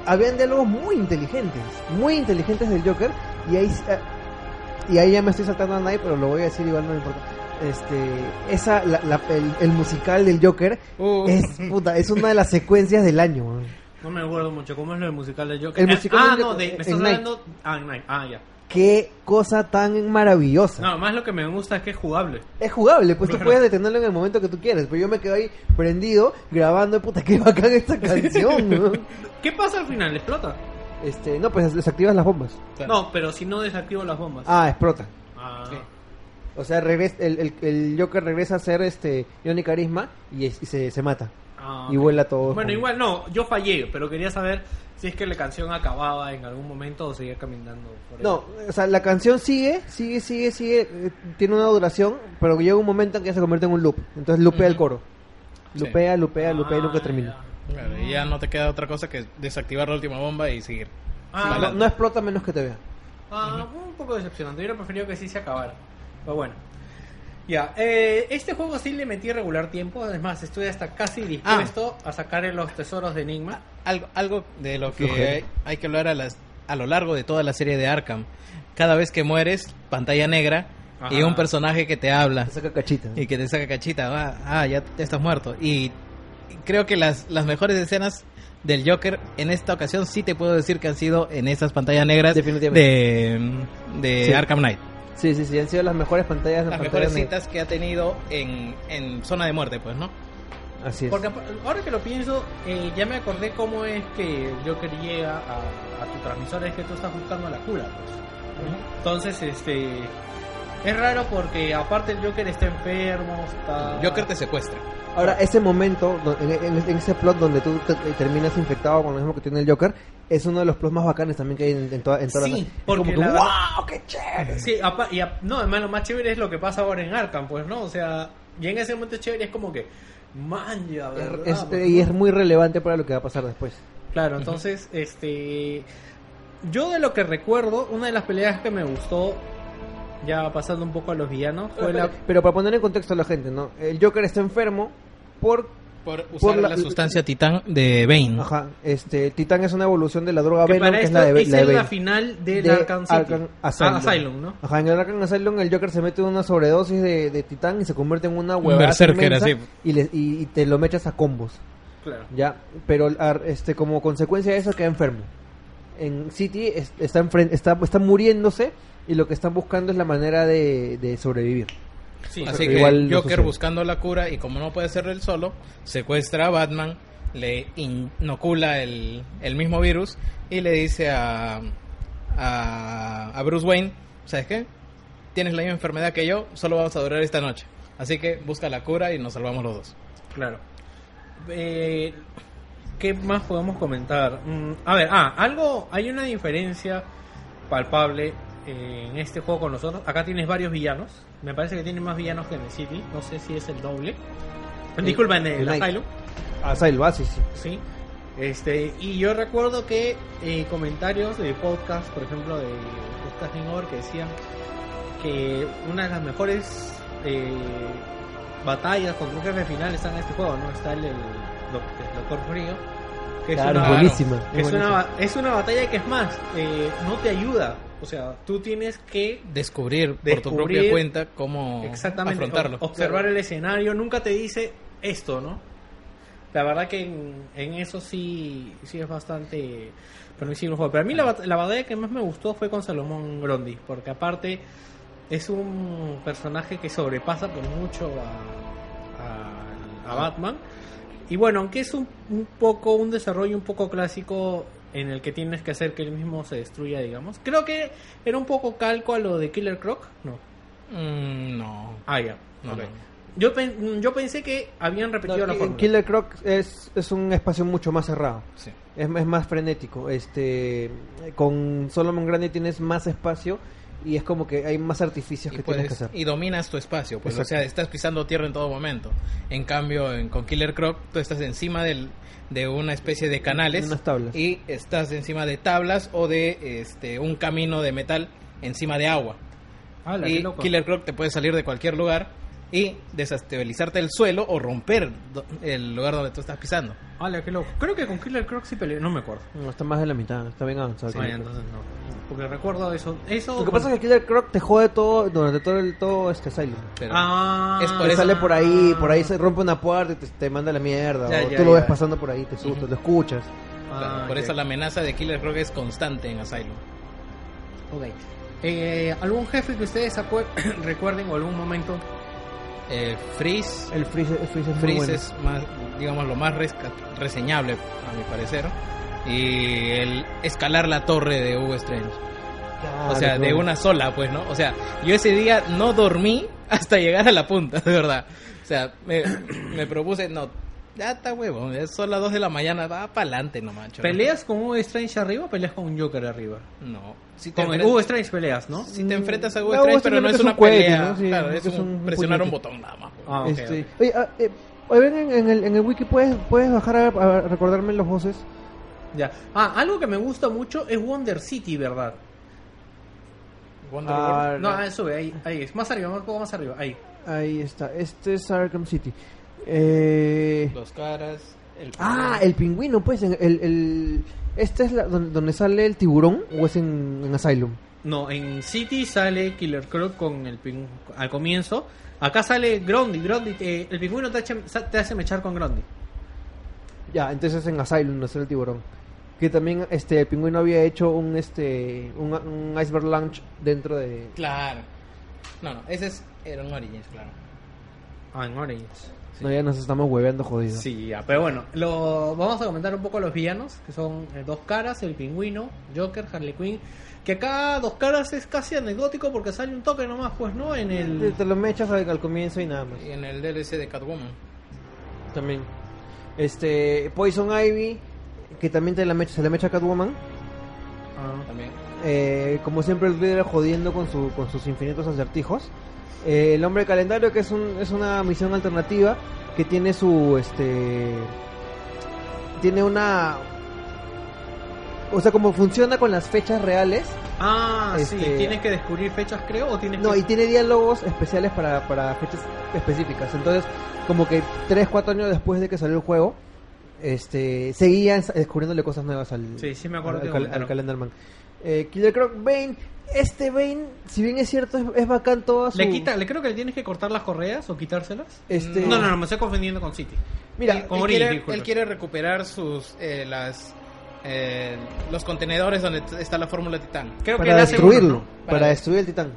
B: habían diálogos muy inteligentes, muy inteligentes del Joker y ahí eh, y ahí ya me estoy saltando a Night, pero lo voy a decir igual no me importa. Este, esa la- la- el, el musical del Joker
C: Uh.
B: es puta, es una de las secuencias del año. man.
A: No me acuerdo mucho. ¿Cómo es lo del musical de Joker?
B: El musical
A: ah,
B: del
A: no,
B: Joker,
A: de, me estás
B: Night.
A: hablando. Ah, Night. Ah, ya.
B: Qué cosa tan maravillosa.
A: No, más lo que me gusta es que es jugable.
B: Es jugable, pues tú puedes detenerlo en el momento que tú quieres. Pero yo me quedo ahí prendido grabando, puta, qué bacán esta canción. ¿no?
A: ¿Qué pasa al final? ¿Explota?
B: Este, no, pues desactivas las bombas.
C: Claro.
A: No, pero si no desactivo las bombas.
B: Ah, explota.
A: Ah.
C: Sí.
B: O sea, regresa, el, el, el Joker regresa a ser este Johnny Carisma y, es- y se, se mata.
A: Ah,
B: y vuela todo.
A: Bueno,
B: con-
A: igual no, yo fallé, pero quería saber si es que la canción acababa en algún momento o seguía caminando por ahí.
B: No, o sea, la canción sigue, sigue, sigue, sigue, eh, tiene una duración, pero llega un momento en que se convierte en un loop. Entonces lupea el coro.
C: Sí.
B: Lupea, lupea, lupea y
A: Ah,
B: nunca termina.
A: ya.
C: Claro, y ya no te queda otra cosa que desactivar la última bomba y seguir.
A: Ah,
B: No, no explota menos que te vea.
A: Ah, un poco decepcionante. Yo hubiera preferido que sí se acabara. Pero bueno. Ya, eh, este juego sí le metí regular tiempo. Además, estoy hasta casi dispuesto a sacar los tesoros de Enigma.
C: Algo, algo de lo que hay, hay que hablar a, las, a lo largo de toda la serie de Arkham. Cada vez que mueres, pantalla negra y un personaje que te habla
B: Te saca cachita.
C: y que te saca cachita. Ah, ah, ya, ya estás muerto. Y creo que las, las mejores escenas del Joker en esta ocasión sí te puedo decir que han sido en esas pantallas negras de, de
B: Sí.
C: Arkham Knight.
B: Sí, sí, sí, han sido las mejores pantallas de
C: Las
B: pantalla
C: mejores citas que ha tenido en, en zona de muerte, pues, ¿no?
B: Así es.
A: Porque ahora que lo pienso, eh, ya me acordé cómo es que el Joker llega a, a tu transmisor. Es que tú estás buscando la cura. Pues. Entonces, este. Es raro porque aparte el Joker está enfermo. Está...
C: Joker te secuestra.
B: Ahora, ese momento, en, en- en ese plot donde tú te- te terminas infectado con lo mismo que tiene el Joker, es uno de los plots más bacanes también que hay en, en toda, en toda
A: Sí,
B: la
A: porque
B: como que,
A: la verdad-
B: ¡wow! ¡Qué chévere!
A: Sí, apa- y no, además lo más chévere es lo que pasa ahora en Arkham, pues, ¿no? O sea, y en ese momento chévere es como que, man, ya, ¿verdad?
B: Es-
A: Pues,
B: y es muy relevante para lo que va a pasar después.
A: Claro, entonces, este. Yo de lo que recuerdo, una de las peleas que me gustó, ya pasando un poco a los villanos, fue la.
B: Pero para poner en contexto a la gente, ¿no? El Joker está enfermo por...
C: Por usar
B: Por la-
C: la, sustancia titán de Bane.
B: Ajá, este, Titán es una evolución de la droga
A: que
B: Venom,
A: para
B: que es
A: esto
B: la de,
A: es
B: la de
A: en la final del
B: De
A: Arkham City.
B: Arkham Asylum.
A: Ah, Asylum, ¿no?
B: Ajá, en el Arkham Asylum el Joker se mete una sobredosis de, de Titán y se convierte en una
C: Un
B: huevada
C: berserker,
B: inmensa
C: así.
B: y, le- y- y te lo mechas a combos.
A: Claro.
B: Ya, pero ar- este como consecuencia de eso queda enfermo. En City es- está, enfren- está, está muriéndose y lo que están buscando es la manera de, de sobrevivir.
A: Sí,
C: Así que
B: igual
C: Joker buscando la cura y como no puede ser él solo, secuestra a Batman, le inocula el, el mismo virus y le dice a, a, a Bruce Wayne, ¿sabes qué? Tienes la misma enfermedad que yo, solo vamos a durar esta noche. Así que busca la cura y nos salvamos los dos.
A: Claro. Eh, ¿Qué más podemos comentar? Mm, a ver, ah, algo, hay una diferencia palpable eh, en este juego con nosotros. Acá tienes varios villanos. Me parece que tiene más villanos que en el City. No sé si es el doble. Disculpa, en el
B: Night.
A: Asylum.
B: Asylum, ah, sí, sí.
A: Sí. Este, y yo recuerdo que eh, comentarios de podcast, por ejemplo, de Podcasting Over, que decían que una de las mejores eh, batallas contra un jefe final están en este juego, ¿no? Está el, el Doc- el Doctor Frío. Que
B: Claro,
A: es una,
B: buenísima. es buenísima.
A: una, es una batalla que es más, eh, no te ayuda. O sea, tú tienes que
C: Descubrir, por tu propia cuenta cómo
A: Exactamente.
C: afrontarlo.
A: observar el escenario. Nunca te dice esto, ¿no? La verdad que en, en eso sí, sí es bastante permisible el juego. Pero a mí la, la batalla que más me gustó fue con Salomón Grondi. Porque aparte es un personaje que sobrepasa por mucho a, a- a Batman. Y bueno, aunque es un, un poco un desarrollo un poco clásico en el que tienes que hacer que él mismo se destruya, digamos. Creo que era un poco calco a lo de Killer Croc. No.
C: Mm, no.
A: Ah, ya.
C: No,
A: Ok.
C: no.
A: Yo, pen- yo pensé que habían repetido la
B: No,
A: fórmula.
B: Killer Croc es, es un espacio mucho más cerrado.
C: Sí.
B: Es, es más frenético. Este, con Solomon Grande tienes más espacio y es como que hay más artificios
C: y,
B: que tienes que
C: puedes-
B: hacer.
C: y dominas tu espacio, pues, o sea, estás pisando tierra en todo momento. En cambio, en, con Killer Croc, tú estás encima del, de una especie de canales
B: Unas tablas.
C: y estás encima de tablas o de este un camino de metal encima de agua.
A: Ala, qué
C: y. Killer Croc te puede salir de cualquier lugar y desestabilizarte el suelo o romper el lugar donde tú estás pisando.
A: Ala, qué loco. Creo que con Killer Croc sí peleé, no me acuerdo.
B: No, está más de la mitad, está bien avanzado. Croc.
A: entonces no. Porque recuerdo eso. eso
B: Lo que pasa es que Killer Croc te jode todo durante todo el todo este Asylum.
C: Pero
A: Ah,
C: Es por
B: Te
C: eso-
B: sale por ahí, por ahí se rompe una puerta y te, te manda la mierda.
A: Ya,
B: o
A: ya,
B: tú lo
A: ya.
B: ves pasando por ahí, te asustas, lo escuchas.
C: claro,
A: Ah,
C: por eso la amenaza de Killer Croc es constante en Asylum.
A: Ok. Eh, ¿Algún jefe que ustedes recuerden o algún momento?
C: Eh, Freeze
B: El Freeze, el Freeze es
C: Freeze
B: bueno.
C: es más, digamos, lo más reseñable, a mi parecer. Y el escalar la torre de Hugo Strange.
B: Claro,
C: o sea, de una sola, pues, ¿no? O sea, yo ese día no dormí hasta llegar a la punta, de verdad. O sea, me, me propuse, no, Ya está huevo, ya son las 2 de la mañana, va para adelante nomás.
A: ¿Peleas con Hugo Strange arriba o peleas con un Joker arriba?
C: No. Si te,
A: Con el Hugo Strange peleas, ¿no?
C: si te enfrentas a Hugo
B: No,
C: Strange, pero no es
B: un
C: una pelea.
B: ¿no? Sí,
C: claro, es,
B: es
C: un,
B: un
C: presionar un botón nada más.
A: Ah, ok,
B: este. Oye, ah, eh, oye, en, en el, en el wiki, ¿puedes, puedes bajar a, a recordarme los voces?
A: Ya. Ah, algo que me gusta mucho es Wonder City, ¿verdad?
C: Wonder
B: Ah,
C: Woman.
A: No, ah, sube, ahí, ahí es. Más arriba, un poco más arriba, ahí.
B: Ahí está, este es Arkham City. Eh...
C: Dos caras. El
B: Ah, el pingüino, pues, en el... el... ¿Este es la, donde, donde sale el tiburón o es en, en Asylum?
A: No, en City sale Killer Croc con el ping al comienzo. Acá sale Grundy, Grundy, te- el pingüino te hace, te hace mechar con Grundy.
B: Ya, entonces es en Asylum, no es el tiburón. Que también este el pingüino había hecho un este un, un iceberg launch dentro de
C: Claro. No, no, ese es era un Origins, claro.
A: Ah, en
B: No, ya nos estamos hueveando jodido.
A: Sí, ya, pero bueno, lo, vamos a comentar un poco los villanos, que son eh, Dos Caras, el Pingüino, Joker, Harley Quinn, que acá Dos Caras es casi anecdótico porque sale un toque nomás, pues, ¿no? En
B: Te,
A: el...
B: te lo mechas al, al comienzo y nada más.
C: Y en el DLC de Catwoman.
B: También. Este Poison Ivy que también te la mecha, se la mecha a Catwoman.
A: Ah,
C: También.
B: Eh, como siempre el líder jodiendo con su con sus infinitos acertijos. Eh, el hombre calendario que es un, es una misión alternativa que tiene su este tiene una o sea como funciona con las fechas reales
A: Ah, sí,
B: Este-
A: tienes que descubrir fechas, creo, o tienes
B: No,
A: que...
B: y tiene diálogos especiales para, para fechas específicas. Entonces, como que 3, 4 años después de que salió el juego, este seguían descubriéndole cosas nuevas al,
A: Sí, sí me acuerdo
B: al, al Calendarman. Eh, Killer Croc, Bane. Este Bane, si bien es cierto, es, es bacán toda su...
A: Le quita, le creo que le tienes que cortar las correas o quitárselas.
B: Este,
A: No, no, no, me estoy confundiendo con City.
B: Mira,
C: él, quiere,
A: disculpa.
C: él quiere recuperar sus eh, las eh, los contenedores donde está la fórmula Titán.
A: Creo que
B: para
A: hace
B: destruirlo,
A: uno, ¿no?
B: para,
C: Para-
B: destruir el titán.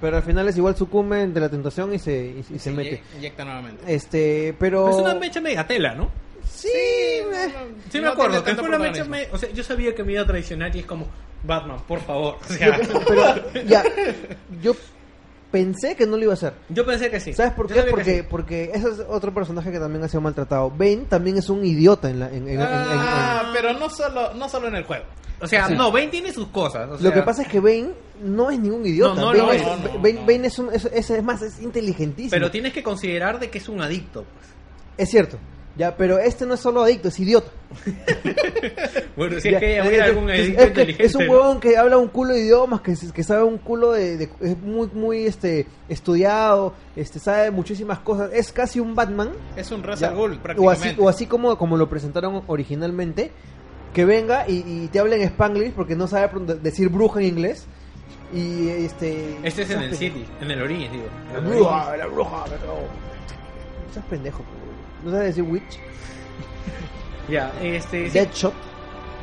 B: Pero al final es igual sucumbe ante la tentación y se, y, y se mete.
C: inye- Inyecta nuevamente.
B: Este, pero...
A: Es una mecha media tela, ¿no?
B: Sí, eh,
A: Sí, me
C: No
A: acuerdo. que fue una mecha me- O sea, yo sabía que me iba a traicionar y es como, Batman, por favor. O sea,
B: pero ya, yo pensé que no lo iba a hacer.
A: yo pensé que sí.
B: ¿Sabes por
A: Yo
B: qué? Porque,
A: sí.
B: porque ese es otro personaje que también ha sido maltratado. Bane también es un idiota en la... en- en- en- en-
C: Ah, pero no solo no solo en el juego.
A: O sea,
B: Sí.
A: no, Bane tiene sus cosas. o
B: Lo
A: sea,
B: que pasa es que Bane no es ningún idiota.
A: No, no
B: Bane,
A: lo
B: es, Bane- es, un, es- es más, es inteligentísimo.
A: Pero tienes que considerar de que es un adicto. pues.
B: Es cierto. Ya, pero este no es solo adicto, es idiota.
A: Bueno, si
B: Ya,
A: es que
B: es-
A: algún adicto
B: es
A: inteligente.
B: es un
A: ¿no?
B: huevón que habla un culo de idiomas, que, que sabe un culo de, de- es muy muy este estudiado, este sabe muchísimas cosas, es casi un Batman.
C: Es un Ra's al Ghul,
B: o así
C: prácticamente.
B: o así como como lo presentaron originalmente, que venga y, y te hable en Spanglish porque no sabe decir bruja en inglés y este
A: Este es en el City, en el Origins, digo.
B: La bruja, la bruja, seas pendejo, no sabes decir witch.
A: Ya, este. sí.
B: Deadshot,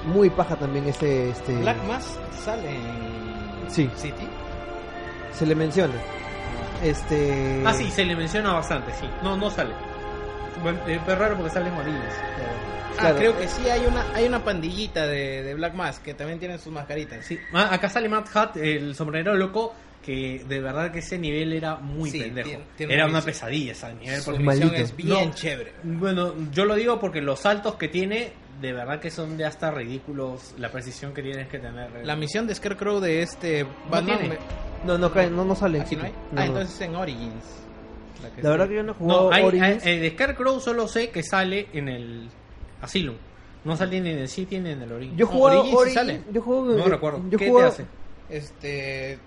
B: muy paja también ese este
C: Black Mask sale en
B: Sí.
C: City.
B: se le menciona. Este
A: Ah, sí, se le menciona bastante, sí. No, no sale. Bueno, eh, es raro porque sale en Origins.
C: Ah,
B: Claro.
C: creo que sí hay una hay una pandillita de, de Black Mask que también tienen sus mascaritas.
A: Sí. Ah, acá sale Matt Hat, el sombrero loco, que de verdad que ese nivel era muy
C: Sí,
A: pendejo.
C: tiene- tiene
A: era
C: una misión.
A: pesadilla ese nivel.
C: Su
A: porque-
C: misión es bien
A: No.
C: chévere.
A: Bueno, yo lo digo porque los saltos que tiene, de verdad que son de hasta ridículos. La precisión que tienes que tener.
C: La misión de Scarecrow de este Batman
A: tiene.
C: me-
B: No, no, cae- no, no sale.
C: aquí no hay. Ah,
B: No, no.
C: entonces en Origins. La, que
B: La verdad que yo no he jugado
A: No, hay,
B: Origins.
A: hay- eh, de Scarecrow solo sé que sale en el Asylum. No sale ni en el City ni en el Origins.
B: yo
C: no,
B: jugado
C: Origins
B: Origins.
C: sale.
B: Yo juego.
A: No recuerdo.
B: Yo
A: ¿Qué te hace?
C: Este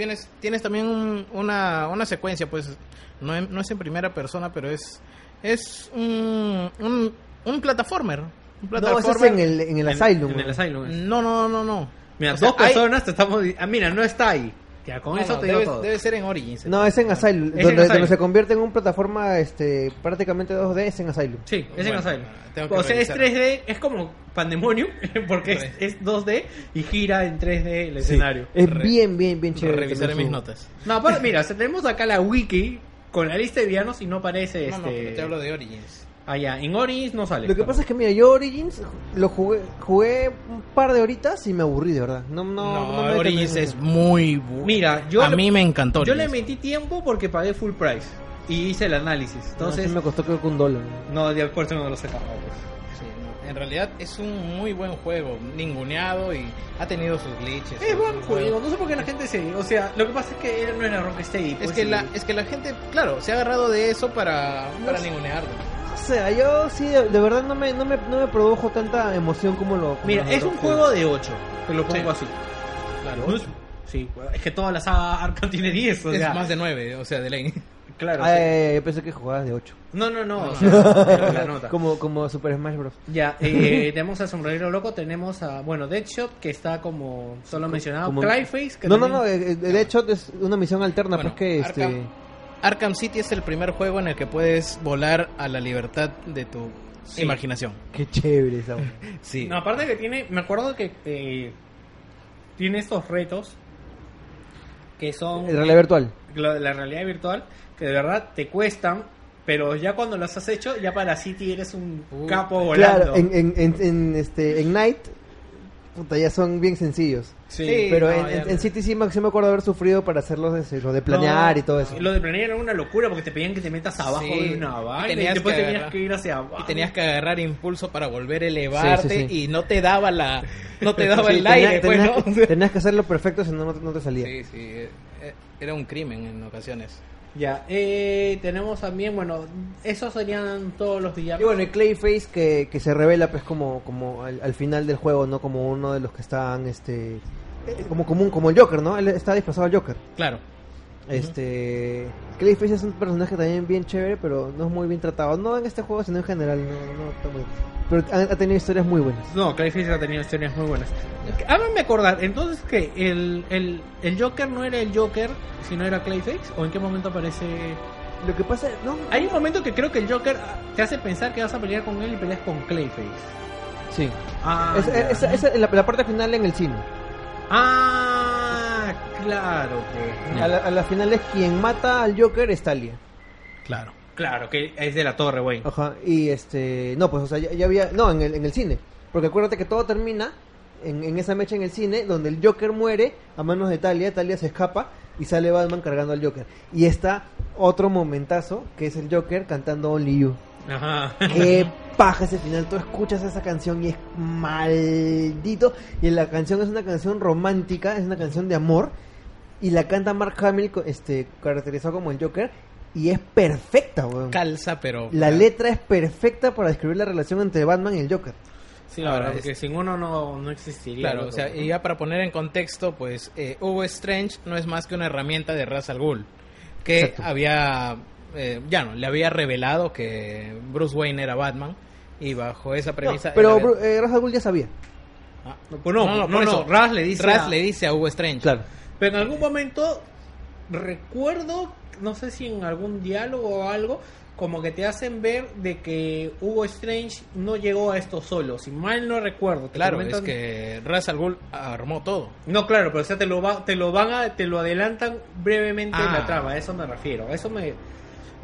C: tienes tienes también un- una, una secuencia, pues no, en- no es en primera persona, pero es es un un, un plataformer. Un
B: No,
C: plataformer.
B: es en el, en el
A: En-
B: Asylum.
A: En el Asylum. es.
C: No, no, no, no.
A: Mira,
C: O sea,
A: dos
C: hay-
A: personas te estamos. Ah, mira, no está ahí. Ya, con
C: No,
A: eso
C: no,
A: te digo
C: debe,
A: todo.
C: debe ser en Origins.
B: No, es en Asylum.
A: Es en
B: donde,
A: Asylum.
B: donde se convierte en una plataforma este, prácticamente 2D, es en Asylum.
A: Sí, es en
C: Bueno,
A: Asylum.
C: tengo que
A: O sea, es
C: revisar.
A: 3D, es como Pandemonium, porque es, es 2D y gira en 3D el escenario.
B: Es
C: Re-
B: bien, bien, bien chévere.
C: Revisaré mis notas.
A: No, aparte, mira, o sea, tenemos acá la wiki con la lista de villanos y no aparece
C: No,
A: este.
C: no, pero te hablo de Origins.
A: Allá, en Origins no sale.
B: Lo que pasa es que, mira, yo Origins lo jugué, jugué un par de horitas y me aburrí, de verdad. No, no,
C: No,
B: no me
C: Origins es muy bueno.
A: Mira, yo
C: a
A: le-
C: mí me encantó.
A: Yo le metí tiempo porque pagué full price. y hice el análisis.
B: Entonces me costó creo que un dólar.
A: no, ya por eso no lo sacaba. Pues.
C: En realidad es un muy buen juego, ninguneado y ha tenido sus glitches.
A: Es buen juego, no sé por qué la gente se... O sea, lo que pasa es que él no era Rocksteady.
C: Es
A: pues,
C: que,
A: y-
C: la, es que la gente, claro, se ha agarrado de eso para, para
B: sé.
C: ningunearlo.
B: O sea, yo sí, de, de verdad no me, no, me, no me produjo tanta emoción como lo... como
A: Mira,
B: lo
A: es un juego de 8, te lo pongo
C: Sí.
A: así.
C: Claro.
A: Es- Sí, es que toda la saga Arkham tiene 10, o
C: es
A: sea...
C: más de 9, o sea, de ley.
A: Claro,
B: Ah,
A: sí.
B: eh, yo pensé que jugabas de 8.
A: No, no, no,
C: No,
A: o sea, la nota.
B: Como, como Super Smash Bros.
A: Ya, eh, tenemos a Sombrero Loco, tenemos a, bueno, Deadshot, que está como solo mencionado,
B: como-
A: Clayface, que
B: No, no,
A: también-
B: no, eh, eh, de hecho es una misión alterna,
C: Bueno,
B: pues que este...
C: Arkham- Arkham City es el primer juego en el que puedes volar a la libertad de tu
A: Sí.
C: imaginación.
B: Qué chévere esa.
C: Sí.
A: No, aparte que tiene, me acuerdo que eh, tiene estos retos que son
B: En realidad virtual.
A: de la realidad virtual, que de verdad te cuestan, pero ya cuando los has hecho, ya para City eres un
C: Uh,
A: capo volando.
B: Claro, en, en, en, en, este, en Night, puta, ya son bien sencillos.
A: Sí,
C: Sí,
B: Pero
C: no,
B: en,
C: no.
B: City sí me, sí me acuerdo haber sufrido para hacerlo de, lo de planear
A: No,
B: y todo eso.
A: Lo de planear era una locura porque te pedían que te metas abajo
C: Sí,
A: de una vaina y,
C: tenías
A: después
C: que
A: tenías que ir hacia abajo.
C: Y tenías que agarrar impulso para volver a elevarte
B: Sí, sí, sí.
C: y no te daba la no te daba
B: Sí,
C: el aire, pues,
B: tenías,
C: ¿no?
B: que, tenías que hacerlo perfecto, si no, no te- salía.
C: Sí, sí, eh, eh, era un crimen en ocasiones.
A: Ya, eh, tenemos también, bueno, esos serían todos los villanos.
B: Y bueno, el Clayface que, que se revela pues como, como al, al final del juego, ¿no? Como uno de los que están, este... eh, Como, un- como el Joker, ¿no? Él está disfrazado al Joker.
C: Claro.
B: Este... Clayface es un personaje también bien chévere, pero no es muy bien tratado. No en este juego, sino en general. No, no está muy... Pero ha, ha tenido historias muy buenas.
A: No, Clayface ha tenido historias muy buenas. Háganme acordar, entonces que el, el, el Joker no era el Joker, sino era Clayface, o en qué momento aparece.
B: Lo que pasa... No,
A: Hay un momento que creo que el Joker te hace pensar que vas a pelear con él y peleas con Clayface.
B: sí.
A: Ah,
B: Es- es- es- la, la parte final en el cine.
A: Ah claro, pues.
B: A la, a la final es quien mata al Joker es Talia.
C: Claro.
A: Claro, que es de la torre, güey.
B: Ajá, y este, no, pues, o sea, ya, ya había, no, en el, en el cine, porque acuérdate que todo termina en, en esa mecha en el cine, donde el Joker muere a manos de Talia, Talia se escapa y sale Batman cargando al Joker. Y está otro momentazo, que es el Joker cantando Only You.
A: Ajá.
B: Qué paja ese final, tú escuchas esa canción y es maldito, y la canción es una canción romántica, es una canción de amor, y la canta Mark Hamill, este, caracterizado como el Joker, y es perfecta, weón.
C: Calza, pero
B: La letra es perfecta para describir la relación entre Batman y el Joker.
A: Sí, la
C: Ahora,
A: verdad,
C: es-
A: porque sin uno no, no existiría.
C: Claro, o sea, y ya para poner en contexto, pues eh, Hugo Strange no es más que una herramienta de Ra's al Ghul, que
B: Exacto.
C: había, eh, ya no, le había revelado que Bruce Wayne era Batman y bajo esa premisa...
B: No, pero Bru- eh, Ra's al Ghul ya sabía.
C: Ah,
A: Pues no, no,
C: por
A: no,
C: eso.
A: Raz le dice
C: Raz
A: a-
C: le dice a Hugo Strange.
B: Claro.
A: Pero en algún momento recuerdo, no sé si en algún diálogo o algo, como que te hacen ver de que Hugo Strange no llegó a esto solo, si mal no recuerdo. te
C: Claro,
A: comentan-
C: es que Ra's al Ghul armó todo.
A: No, claro, pero o sea, te lo, va, te lo van a, te lo adelantan brevemente en
C: Ah.
A: la trama, a eso me refiero, a eso me...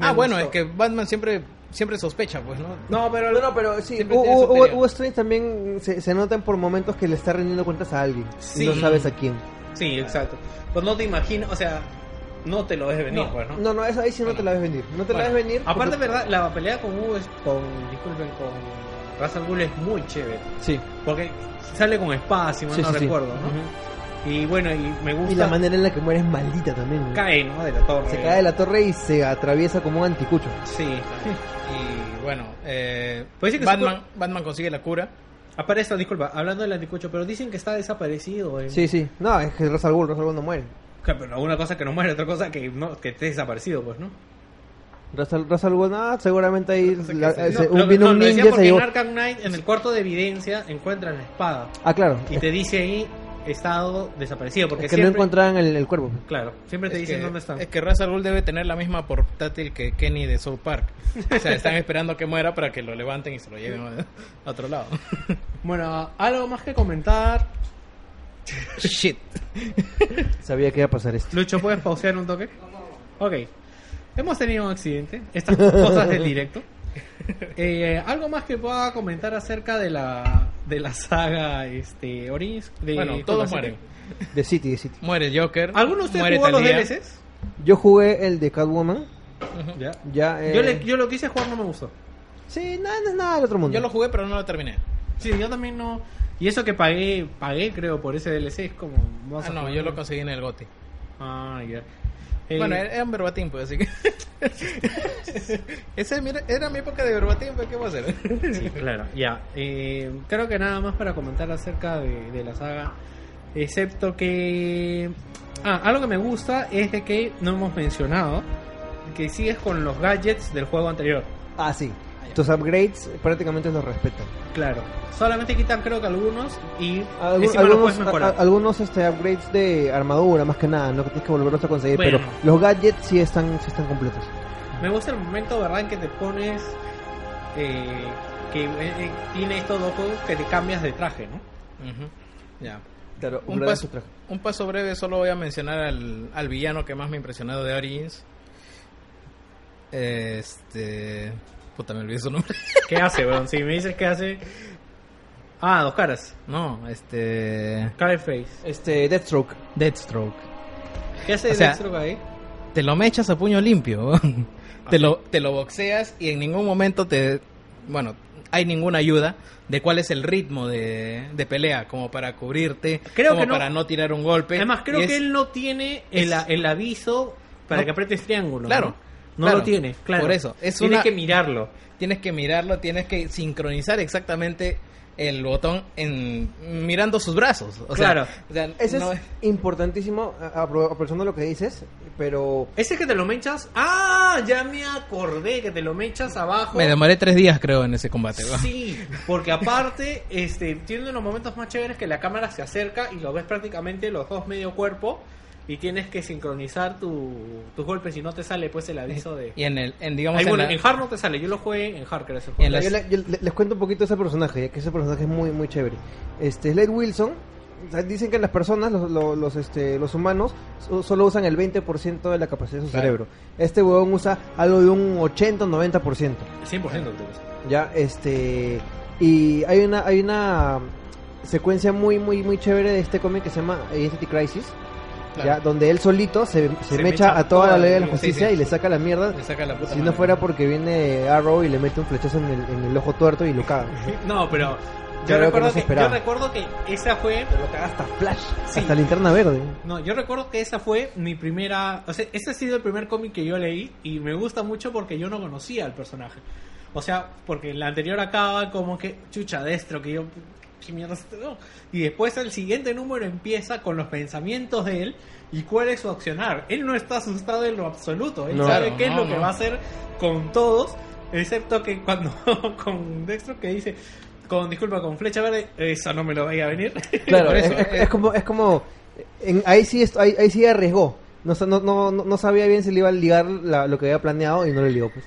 C: ah, bueno,
A: gustó.
C: es que Batman siempre siempre sospecha, pues, ¿no?
A: No, pero...
B: No, no, pero sí, Hugo, Strange también se, se notan por momentos que le está rendiendo cuentas a alguien.
A: Sí.
B: Y no sabes a quién.
A: Sí, exacto. Pues no te imaginas, o sea, no te lo ves venir,
B: no,
A: pues, ¿no?
B: no, no, eso ahí sí no te la ves venir. No te
A: Bueno,
B: la ves venir.
A: Aparte,
B: porque-
A: verdad, la pelea con Hugo, es- con, disculpen, con Ra's al Ghul es muy chévere.
B: Sí.
A: Porque sale con espacio,
B: Sí,
A: no
B: sí, sí.
A: recuerdo, ¿no?
B: Ujú.
A: Y bueno, y me gusta.
B: Y la manera en la que muere es maldita también. ¿no?
A: Cae, ¿no? De la torre.
B: Se cae de la torre y se atraviesa como un anticucho.
A: Sí.
C: Y bueno, eh,
A: que
C: Batman, Batman consigue la cura.
A: Aparece, disculpa, hablando del anticucho, pero dicen que está desaparecido. eh.
B: Sí, sí. No, es que Ra's al Ghul, Ra's al Ghul no muere.
A: Claro, Pero una cosa que no muere, otra cosa que no que esté desaparecido, pues, ¿no?
B: Ra's al, Ghul, no, seguramente ahí la- eh, se-
A: No, lo- no,
B: un
A: lo decía
B: ninja se
A: en Arkham Knight, en el cuarto de evidencia, encuentran la espada.
B: Ah, claro.
A: Y te dice ahí, estado desaparecido. Porque
B: Es que
A: siempre,
B: no encontraban el, el cuerpo.
A: Claro, siempre te
C: Es
A: dicen
C: que,
A: dónde están.
C: es que Ra's al Ghul debe tener la misma portátil que Kenny de South Park. O sea, están esperando que muera para que lo levanten y se lo lleven a, a otro lado.
A: Bueno, algo más que comentar.
C: Shit.
B: Sabía que iba a pasar esto.
A: Lucho, ¿puedes pausear un toque? Ok. Hemos tenido un accidente. Estas cosas del directo. Eh, algo más que pueda comentar acerca de la de la saga este Origins de
C: Bueno, todos mueren.
B: De City, de City.
C: Muere Joker.
A: ¿Alguno de ustedes jugó los. DLCs?
B: Yo jugué el de Catwoman
A: ¿Ya?
B: Ya, eh,
A: Yo, le- yo lo quise jugar, no me gustó.
B: Sí, nada, no es nada del otro mundo.
C: Yo lo jugué, pero no lo terminé.
A: Sí, yo también no. Y eso que pagué, pagué creo, por ese DLC, es como.
C: Ah, no, yo lo conseguí en el GOTI.
A: Ah, ya. Eh,
C: Bueno, era un verbatim, pues, así que... Ese mira, era mi época de verbatim, pues, ¿qué voy a hacer?
A: Sí, claro, ya. Eh, creo que nada más para comentar acerca de, de la saga. Excepto que. Ah, algo que me gusta es de que no hemos mencionado que sigues con los gadgets del juego anterior.
B: Ah, sí. Tus upgrades prácticamente los respetan.
A: Claro. Solamente quitan creo que algunos y
B: Algu-
A: encima los
B: algunos,
A: puedes mejorar.
B: a- algunos este, upgrades de armadura, más que nada, no que tienes que volverlos a conseguir,
A: Bueno.
B: pero los gadgets sí están, sí están completos.
A: Me gusta el momento, ¿verdad?, en que te pones. eh, que eh, eh, tiene estos dos juegos que te cambias de traje, ¿no?
C: Ya.
B: Claro,
C: Un paso, un paso breve, solo voy a mencionar al, al villano que más me ha impresionado de Origins. Este... Puta, me olvidé su nombre.
A: ¿Qué hace, weón? Si me dices qué hace. Ah, dos caras.
C: No, este...
A: Face.
B: Este, Deathstroke.
C: Deathstroke.
A: ¿Qué hace
C: O sea,
A: Deathstroke ahí?
C: Te lo mechas a puño limpio. te, lo, te lo boxeas y en ningún momento te... Bueno, hay ninguna ayuda de cuál es el ritmo de, de pelea, como para cubrirte,
A: Creo
C: como
A: que no.
C: para no tirar un golpe.
A: Además, creo que él no tiene el,
C: es-
A: el aviso para
C: No.
A: que aprietes triángulo.
C: Claro,
A: ¿no? No
C: claro.
A: lo tiene, claro.
C: Por eso, es
A: Tienes
C: una-
A: que mirarlo.
C: Tienes que mirarlo, tienes que sincronizar exactamente el botón en mirando sus brazos. O sea,
A: Claro.
C: o sea,
B: Ese
C: no
B: es importantísimo, aprovechando lo que dices, pero
A: Ese que te lo mechas. Ah, ya me acordé que te lo mechas abajo.
C: Me demoré tres días, creo, en ese combate. ¿va?
A: Sí, porque aparte, este, tiene unos momentos más chéveres que la cámara se acerca y lo ves prácticamente los dos medio cuerpo y tienes que sincronizar tu, tus golpes y no te sale pues el aviso de...
C: Y en el, en, digamos,
A: Ahí,
C: en
A: bueno,
C: la-
A: en Hard no te sale, yo lo jugué en Hard, que era ese
C: Y en
A: juego.
C: las-
B: yo, le- yo le- les cuento un poquito de ese personaje, ya que ese personaje es muy muy chévere. Este Slade Wilson, dicen que las personas, los, los, los, este, los humanos, so- solo usan el 20% de la capacidad de su
C: Claro.
B: cerebro. Este huevón usa algo de un 80 o 90%.
A: 100% te gusta.
B: Ya, este. Y hay una, hay una secuencia muy, muy, muy chévere de este cómic que se llama Identity Crisis.
C: Claro.
B: Ya, donde él solito se, se
A: Se
B: mecha
A: mecha
B: a toda la ley de
A: la-
C: sí,
B: justicia
C: sí.
B: y le saca la mierda.
C: le saca la puta
B: Si no fuera porque viene Arrow y le mete un flechazo en el, en el ojo tuerto y lo caga.
A: No, pero
B: que no
A: que, yo recuerdo que esa fue...
B: Pero lo caga hasta Flash,
A: Sí.
B: hasta linterna verde.
A: No, yo recuerdo que esa fue mi primera... O sea, ese ha sido el primer cómic que yo leí y me gusta mucho porque yo no conocía al personaje. O sea, porque la anterior acaba como que chucha destro, que yo... ¿Qué mierda es? No. Y después el siguiente número empieza con los pensamientos de él y cuál es su accionar. Él no está asustado en lo absoluto. Él
B: No.
A: sabe qué es
C: no,
A: lo que va a hacer con todos, excepto que cuando con Dextro que dice... Con, disculpa, con flecha verde, eso no me lo vaya a venir.
B: Claro, es,
C: eso,
B: es-
C: eh.
B: es como, es como en- ahí sí ahí, ahí sí arriesgó. No, no, no, no no sabía bien si le iba a ligar la- lo que había planeado y no le ligó. Pues.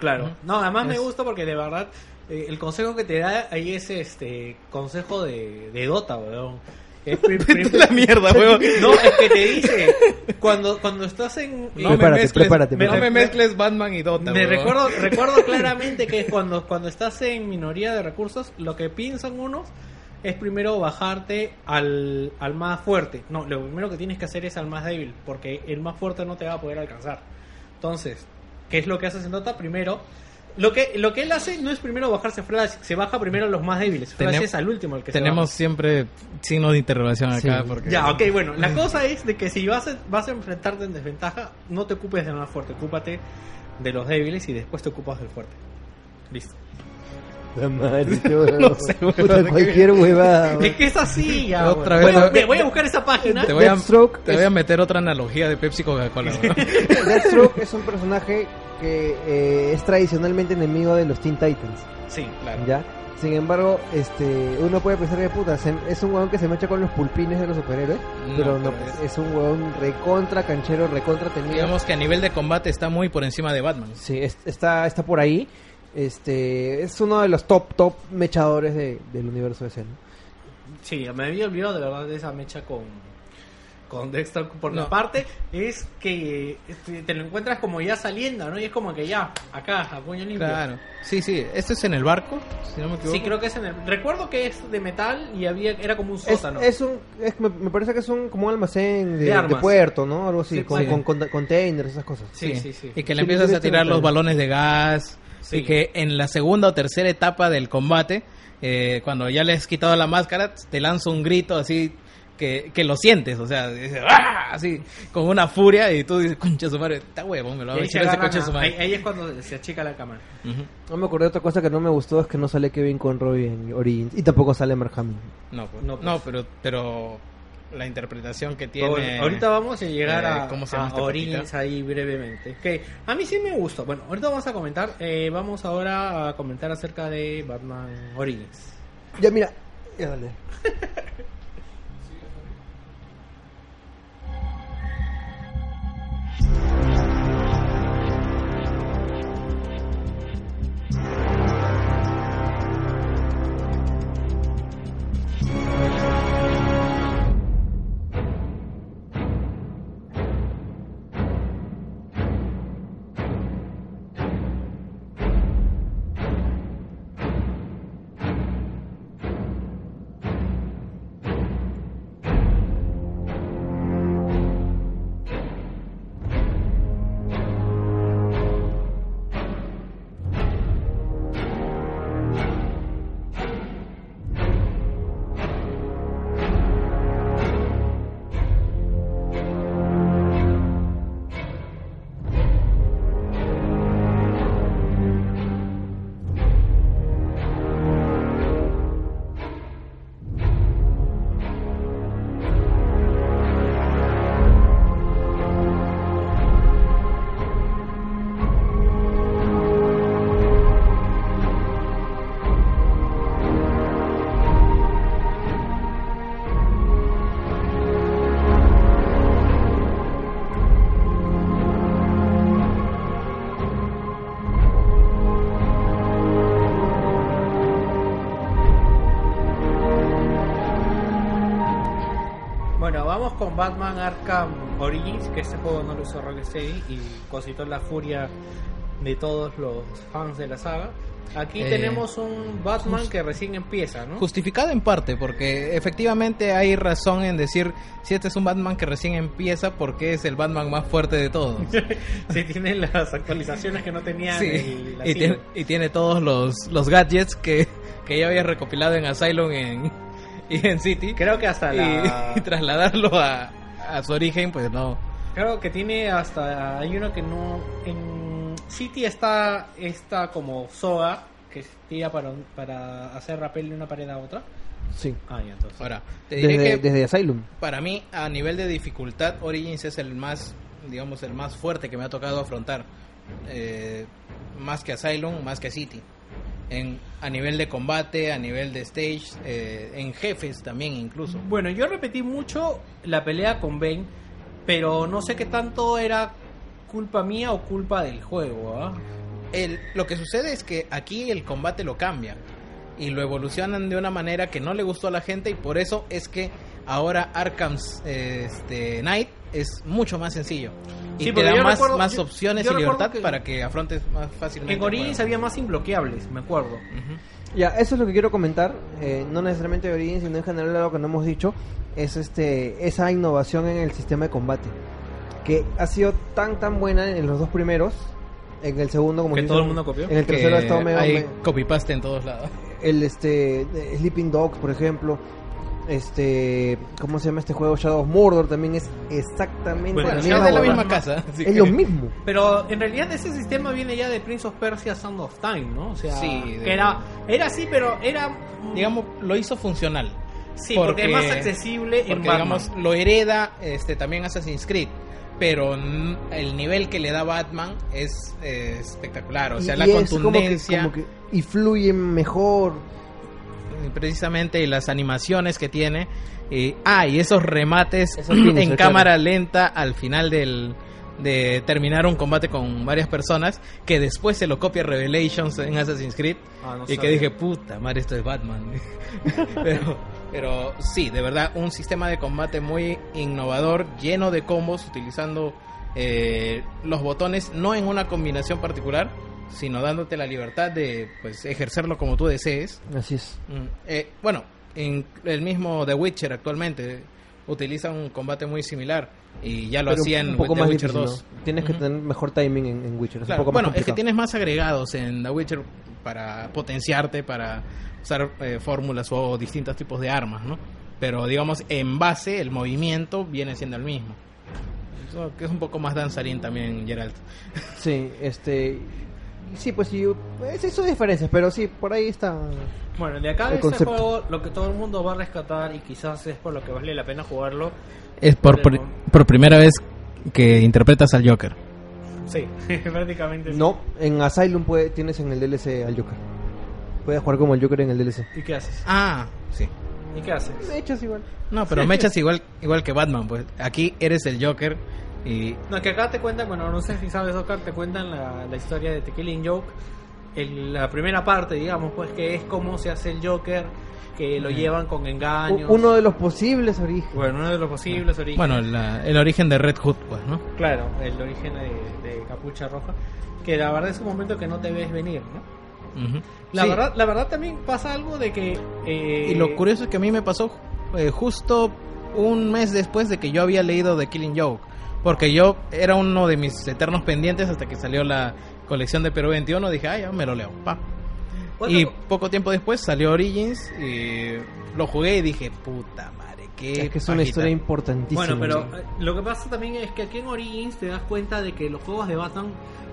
A: Claro. No, además me
C: Es-
A: gusta porque de verdad eh, el consejo que te da ahí es este consejo de, de Dota, weón. Es pri-
C: la mierda, weón.
A: No, es que te dice cuando cuando estás en
C: No
B: Prepárate,
C: me mezcles,
B: prepárate,
C: no me mezcles Batman y Dota.
A: me
C: weón.
A: recuerdo recuerdo claramente que cuando cuando estás en minoría de recursos lo que piensan unos es primero bajarte al, al más fuerte. No, lo primero que tienes que hacer es al más débil, porque el más fuerte no te va a poder alcanzar. Entonces, ¿qué es lo que haces en Dota? Primero, lo que, lo que él hace no es primero bajarse Flash, se baja primero a los más débiles. Flash
C: Tenem-
A: es al último el que se
C: Tenemos
A: baja.
C: siempre signos de interrogación acá.
B: Sí.
C: Porque...
A: Ya, ok, bueno, la cosa es de que si vas a, vas a enfrentarte en desventaja, no te ocupes del más fuerte, ocúpate de los débiles y después te ocupas del fuerte. Listo.
B: La madre, qué
C: No sé,
B: Puta, cualquier huevada.
A: Es que es así, ya.
C: Otra
A: bueno.
C: vez,
A: voy, a, voy a buscar esa página.
C: Te voy, a,
B: Deathstroke
C: te voy a meter otra analogía de Pepsi Coca-Cola.
B: Deathstroke es un personaje que eh, es tradicionalmente enemigo de los Teen Titans.
A: Sí, claro.
B: ¿ya? Sin embargo, este uno puede pensar que puta, se- es un huevón que se mecha con los pulpines de los superhéroes,
C: No,
B: pero no,
C: pero
B: es... un huevón recontra canchero, recontra temido.
C: Digamos que a nivel de combate está muy por encima de Batman.
B: Sí, es- está, está por ahí. Este es uno de los top top mechadores de- del universo de Zen.
A: Sí, me había olvidado de verdad de esa mecha con con Dexter, porque
C: No.
A: aparte es que este, te lo encuentras como ya saliendo, ¿no? Y es como que ya, acá, a puño limpio.
C: Claro. Sí, sí. Este es en el barco, si no me equivoco.
A: Sí, creo que es en el... Recuerdo que es de metal y había era como un sótano.
B: es un, es- me, me parece que es un, como un almacén de,
A: De
B: puerto, ¿no? Algo así,
A: Sí,
B: con,
A: sí.
B: con, con- containers, esas cosas.
A: Sí, sí, sí.
C: Y que le
B: Sí,
C: empiezas a tirar
B: sí,
C: los balones de gas.
A: Sí.
C: Y que en la segunda o tercera etapa del combate, eh, cuando ya le has quitado la máscara, te lanza un grito así que, que lo sientes, o sea, dices, ¡ah! así, con una furia, y tú dices, concha su madre, está huevón, me lo va a echar ese concha su madre.
A: ahí- ahí es cuando se achica la cámara.
C: Ujú.
B: No me acordé de otra cosa que no me gustó, es que no sale Kevin Conroy en Origins. Y tampoco sale Mark Hamill.
C: No, pues,
A: No,
C: no,
A: pues.
C: pero, pero la interpretación que tiene...
A: ahorita vamos a llegar
C: eh,
A: a,
C: ¿cómo se llama
A: a Origins ahí brevemente. Que a mí sí me gustó. Bueno, ahorita vamos a comentar. eh, vamos ahora a comentar acerca de Batman Origins.
B: Ya, mira. Ya, dale.
A: Bueno, vamos con Batman Arkham Origins, que este juego no lo hizo Rocksteady y concitó la furia de todos los fans de la saga. Aquí
C: Eh,
A: tenemos un Batman
C: just-
A: que recién empieza, ¿no?
C: Justificado en parte, porque efectivamente hay razón en decir si este es un Batman que recién empieza, porque es el Batman más fuerte de todos.
A: Sí, tiene las actualizaciones que no tenía
C: Sí,
A: el
C: y, tiene, y tiene todos los, los gadgets que, que ya había recopilado en Asylum en, y en City.
A: Creo que hasta
C: y,
A: la...
C: y trasladarlo a, a su origen, pues no.
A: Creo que tiene hasta... Hay uno que no... En City está esta como soga que tira para, para hacer rappel de una pared a otra.
B: Sí.
A: Ah, ya, entonces.
C: Ahora, te diré
B: Desde,
C: que
B: desde Asylum.
C: para mí, a nivel de dificultad, Origins es el más, digamos, el más fuerte que me ha tocado afrontar. Eh, más que Asylum, más que City. En, a nivel de combate, a nivel de stage, eh, en jefes también incluso.
A: Bueno, yo repetí mucho la pelea con Bane, pero no sé qué tanto era culpa mía o culpa del juego, ¿ah?
C: El, lo que sucede es que aquí el combate lo cambian y lo evolucionan de una manera que no le gustó a la gente y por eso es que ahora Arkham's eh, este, Knight es mucho más sencillo y
A: Sí,
C: te da más,
A: recuerdo-
C: más
A: yo-
C: opciones
A: yo
C: y libertad
A: que-
C: para que afrontes más fácilmente.
A: En Origins
C: juego.
A: había más imbloqueables, me acuerdo.
C: Ujú.
B: Ya, eso es lo que quiero comentar. eh, no necesariamente de Origins, sino en general lo que no hemos dicho. Es este esa innovación en el sistema de combate. Que ha sido tan, tan buena en los dos primeros. En el segundo, como
A: Que todo
B: dice,
A: el mundo copió.
B: En el tercero ha estado medio.
C: hay
B: me-
C: copy-paste en todos lados.
B: el este Sleeping Dogs, por ejemplo. Este, ¿cómo se llama este juego? Shadow of Mordor también es exactamente
A: Bueno,
B: la
C: es
B: misma
C: de la
B: huevada.
C: misma casa. así
B: Es
C: que-
B: lo mismo.
A: Pero en realidad ese sistema viene ya de Prince of Persia Sound of Time, ¿no? O sea,
C: Sí, de-
A: era, era así, pero era...
C: Digamos, lo hizo funcional.
A: sí, porque, es más accesible en
C: Porque,
A: Batman.
C: digamos, lo hereda este también Assassin's Creed. Pero el nivel que le da Batman es eh, espectacular. O sea,
B: Y-
C: la
B: como que-
C: contundencia.
B: como que- y fluye mejor.
C: Precisamente y las animaciones que tiene. Y, ah, y esos remates
B: Esos finish,
C: en
B: claro.
C: cámara lenta al final del, de terminar un combate con varias personas que después se lo copia Revelations en Assassin's Creed
A: Ah, no
C: y que dije, puta madre, esto es Batman. pero, pero sí, de verdad, un sistema de combate muy innovador, lleno de combos, utilizando eh, los botones no en una combinación particular, sino dándote la libertad de pues ejercerlo como tú desees.
B: Así es.
C: Mm, eh, bueno, en el mismo The Witcher actualmente utiliza un combate muy similar y ya lo
B: Pero
C: hacía en
B: un poco
C: The
B: más
C: Witcher
B: difícil,
C: 2.
B: ¿no? Tienes que
C: Ujú.
B: tener mejor timing en, en Witcher. Es
C: Claro,
B: un poco más
C: bueno, es que tienes más agregados en The Witcher para potenciarte, para usar eh, fórmulas o distintos tipos de armas, ¿no? Pero digamos, en base, el movimiento viene siendo el mismo. Que es un poco más danzarín también, Geralt.
B: Sí, este... Sí, pues sí, es eso diferencias, pero sí, por ahí está...
A: Bueno, de acá
B: El
A: de este juego, lo que todo el mundo va a rescatar y quizás es por lo que vale la pena jugarlo.
C: Es por,
A: por-
C: por primera vez que interpretas al Joker.
A: Sí, prácticamente. sí.
B: No, en Asylum puede, tienes en el DLC al Joker. Puedes jugar como el Joker en el DLC.
A: ¿Y qué haces?
C: Ah, sí.
A: ¿Y qué haces?
B: De es igual.
C: No, pero me echas igual, igual que Batman, pues. Aquí eres el Joker y...
A: No, que acá te cuentan, bueno, no sé si sabes, Oscar, te cuentan la, la historia de The Killing Joke. El- la primera parte, digamos, pues que es cómo se hace el Joker, que lo llevan con engaños.
B: Uno de los posibles orígenes.
A: Bueno, uno de los posibles orígenes.
C: Bueno, la- el origen de Red Hood, pues, ¿no?
A: Claro, el origen de, de Capucha Roja. Que la verdad es un momento que no te ves venir, ¿no? La,
C: Sí.
A: verdad, la verdad también pasa algo de que... eh,
C: Y lo curioso es que a mí me pasó eh, justo un mes después de que yo había leído The Killing Joke. Porque yo era uno de mis eternos pendientes hasta que salió la colección de Perú 21. Dije, ah, ya me lo leo. Pa. Y poco tiempo después salió Origins y lo jugué y dije, puta madre, qué
B: es que es una
C: pajita".
B: historia importantísima.
A: Bueno, pero eh, lo que pasa también es que aquí en Origins te das cuenta de que los juegos de Batman,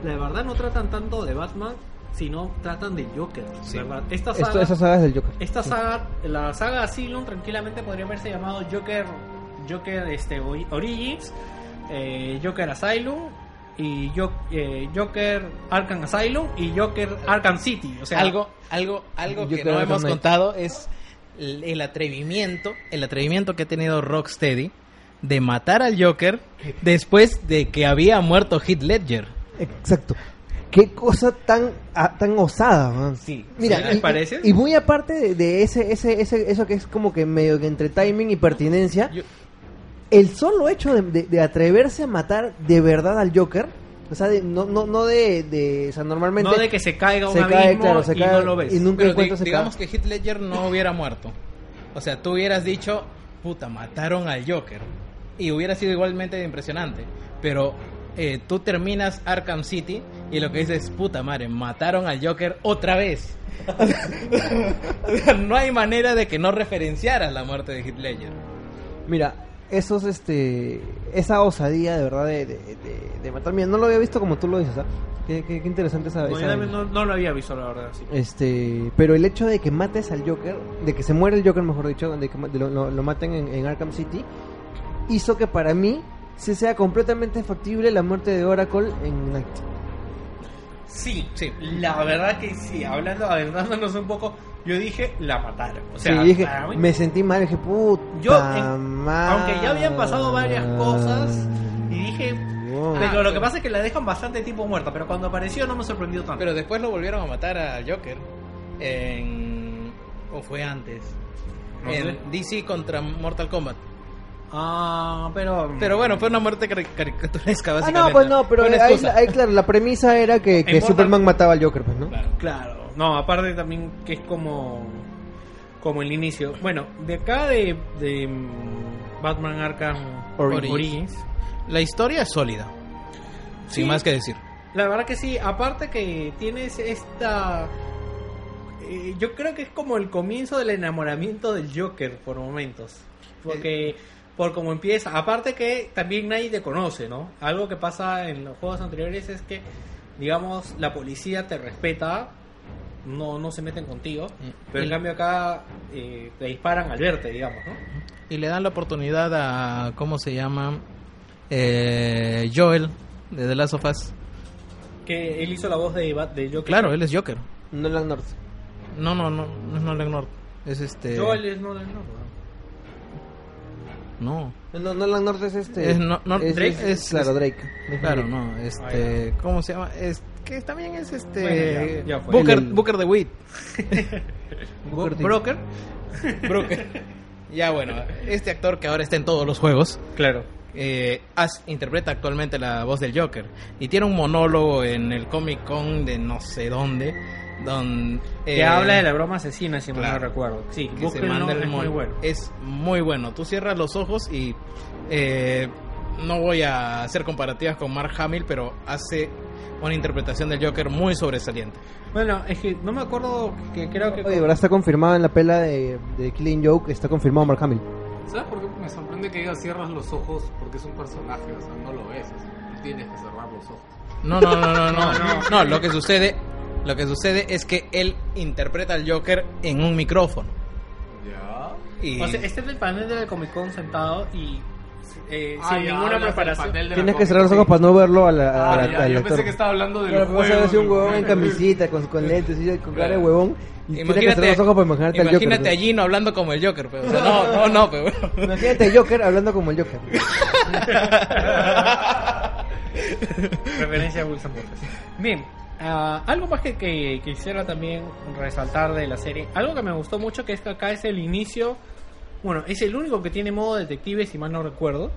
A: la verdad no tratan tanto de Batman, sino tratan de Joker,
C: Sí.
A: ¿verdad? Esta
B: Esto,
A: saga,
B: esa saga es del Joker.
A: esta
B: Sí.
A: saga, la saga Asylum tranquilamente podría haberse llamado Joker, Joker este Ori- Origins, eh, Joker Asylum y eh, Joker Arkham Asylum y Joker Arkham City, o sea,
C: algo, algo, algo que no hemos contado es el, el atrevimiento, el atrevimiento que ha tenido Rocksteady de matar al Joker después de que había muerto Heath Ledger.
B: Exacto. Qué cosa tan ah, tan osada, man.
C: Sí.
B: Mira,
A: ¿Sí les
B: y,
A: parece?
B: y muy aparte de, de ese, ese, ese, eso que es como que medio que entre timing y pertinencia,
C: Yo-
B: el solo hecho de, de- de atreverse a matar de verdad al Joker, o sea, de- no, no, no de, de, o sea, normalmente
A: no de que se caiga un
B: se
A: abismo
B: cae, claro, se
A: y
B: cae
A: no lo ves.
B: y nunca
C: Pero digamos que Heath Ledger no hubiera muerto. O sea, tú hubieras dicho, puta, mataron al Joker. Y hubiera sido igualmente impresionante. Pero eh, tú terminas Arkham City y lo que dices es, puta madre, mataron al Joker otra vez. O sea, no hay manera de que no referenciaras la muerte de Heath Ledger.
B: Mira, esos, este, esa osadía de verdad de, de, de- de matar. Mira, no lo había visto como tú lo dices, ¿ah? Qué, qué- qué interesante esa,
A: No,
B: esa-
A: no, no lo había visto, la verdad. sí.
B: Este, pero el hecho de que mates al Joker, de que se muere el Joker, mejor dicho, de que lo maten en, en Arkham City, hizo que para mí se sea completamente factible la muerte de Oracle en Night.
A: Sí,
C: Sí.
A: La verdad que sí, hablando, adentrándonos un poco, yo dije, la mataron. O sea,
B: sí, dije,
A: mí-
B: me sentí mal, dije, puta
A: Yo, en- aunque ya habían pasado varias cosas, y dije,
B: Wow.
A: pero
C: Ah,
A: lo que pasa es que la dejan bastante tiempo muerta, pero cuando apareció no me sorprendió tanto.
C: Pero después lo volvieron a matar al Joker. En... ¿O fue antes?
A: No
C: en
A: sé.
C: DC contra Mortal Kombat.
A: Ah, pero...
C: Pero bueno, fue una muerte cari- caricaturesca,
B: Ah,
C: básicamente.
B: no, pues no, pero ahí, ahí, claro, la premisa era que, que
A: Mortal-
B: Superman mataba al Joker, pues, ¿no?
C: Claro.
A: Claro, no, aparte también que es como como el inicio. Bueno, de acá de, de mm, Batman Arkham
B: Origins.
A: Origins.
C: La historia es sólida. Sin más que decir.
A: La verdad que sí, aparte que tienes esta... eh, yo creo que es como el comienzo del enamoramiento del Joker por momentos. Porque por como empieza, aparte que también nadie te conoce, ¿no? Algo que pasa en los juegos anteriores es que, digamos, la policía te respeta, no, no se meten contigo, pero en cambio acá eh, te disparan al verte, digamos, ¿no?
C: Y le dan la oportunidad a. ¿Cómo se llama? Eh, Joel, de The Last of Us.
A: Que él hizo la voz de, de Joker.
C: Claro, él es Joker.
B: Nolan North.
C: No, no, no, no es Nolan North. Es este.
A: Joel es no, no, no.
C: No.
B: No, Nolan North es este.
C: Es no- no-
B: es,
C: Drake,
B: es-
C: es-
B: claro, Drake.
C: Claro, no, este, ¿cómo se llama? Es que también es este
A: Bueno, ya- ya fue.
C: Booker,
B: El-
C: Booker de Witt.
B: Booker.
A: Broker.
C: Brooker. ya bueno, este actor que ahora está en todos los juegos,
A: Claro.
C: eh, as- interpreta actualmente la voz del Joker y tiene un monólogo en el Comic Con de no sé dónde, donde
A: Que habla de la broma asesina, si mal no
C: claro.
A: recuerdo. Sí,
C: que se manda el
A: es muy bueno.
C: Es muy bueno. Tú cierras los ojos y eh, no voy a hacer comparativas con Mark Hamill, pero hace una interpretación del Joker muy sobresaliente.
A: Bueno, es que no me acuerdo que creo que...
B: Oye, ahora está confirmado en la pela de, de Killing Joke, está confirmado Mark Hamill.
D: ¿Sabes por qué me sorprende que digas cierras los ojos? Porque es un personaje, o sea, no lo ves. o sea, tú tienes que cerrar los ojos.
C: No, no, no, no, no,
A: No,
C: no.
A: no.
C: No, lo que sucede, lo que sucede es que él interpreta al Joker en un micrófono.
D: Ya.
C: Y
A: O sea, este es el panel del Comic Con sentado y eh,
D: Ah,
A: sin
D: ya,
A: ninguna preparación.
D: de
B: Tienes que cerrar los ojos
D: sí.
B: para no verlo a la, a
D: Ah,
B: la-
D: ya,
B: al
D: yo
B: actor.
D: pensé que estaba hablando del
B: Claro, pero ver si un huevón en camisita, con, con lentes, y con cara de huevón. Y tienes que
C: imagínate,
B: cerrar los ojos para imaginarte al Joker.
C: imagínate a Gino hablando como el Joker, pero, o sea, no, no, no, pero
B: Imagínate a Joker hablando como el Joker.
A: Referencia a Wilson. Bien, ah, algo más que, que quisiera también resaltar de la serie. Algo que me gustó mucho que es que acá es el inicio. Bueno, es el único que tiene modo detective, si mal no recuerdo.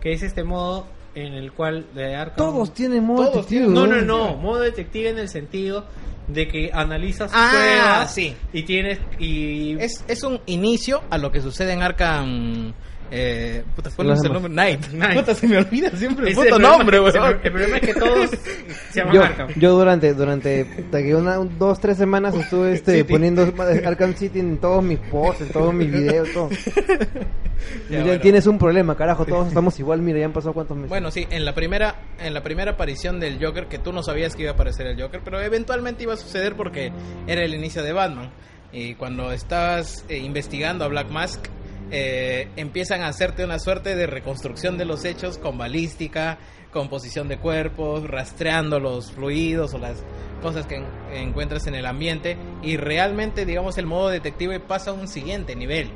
A: Que es este modo en el cual de Arkham.
B: Todos tienen modo
C: Todos
B: detective,
A: No, no, no. Modo detective en el sentido de que analizas
C: Ah,
A: pruebas
C: sí.
A: y tienes. Y
C: es, es un inicio a lo que sucede en Arkham. Eh, puta, ¿cuál
B: Los
C: es el nombre? Night.
A: Night.
C: Puta, se me olvida siempre el puto nombre,
A: el-
C: weón.
A: El, problema es que todos se llaman
B: Yo,
A: Arkham.
B: yo durante durante que una, dos tres semanas estuve este
C: City.
B: poniendo Arkham City en todos mis posts, en todos mis videos, todo.
C: Ya, bueno.
B: Tienes un problema, carajo, todos estamos igual, mira, ya han pasado cuántos meses.
C: Bueno, sí, en la primera en la primera aparición del Joker, que tú no sabías que iba a aparecer el Joker, pero eventualmente iba a suceder porque era el inicio de Batman. Y cuando estabas eh, investigando a Black Mask, eh, empiezan a hacerte una suerte de reconstrucción de los hechos con balística, composición de cuerpos, rastreando los fluidos o las cosas que en- encuentras en el ambiente. Y realmente, digamos, el modo detective pasa a un siguiente nivel,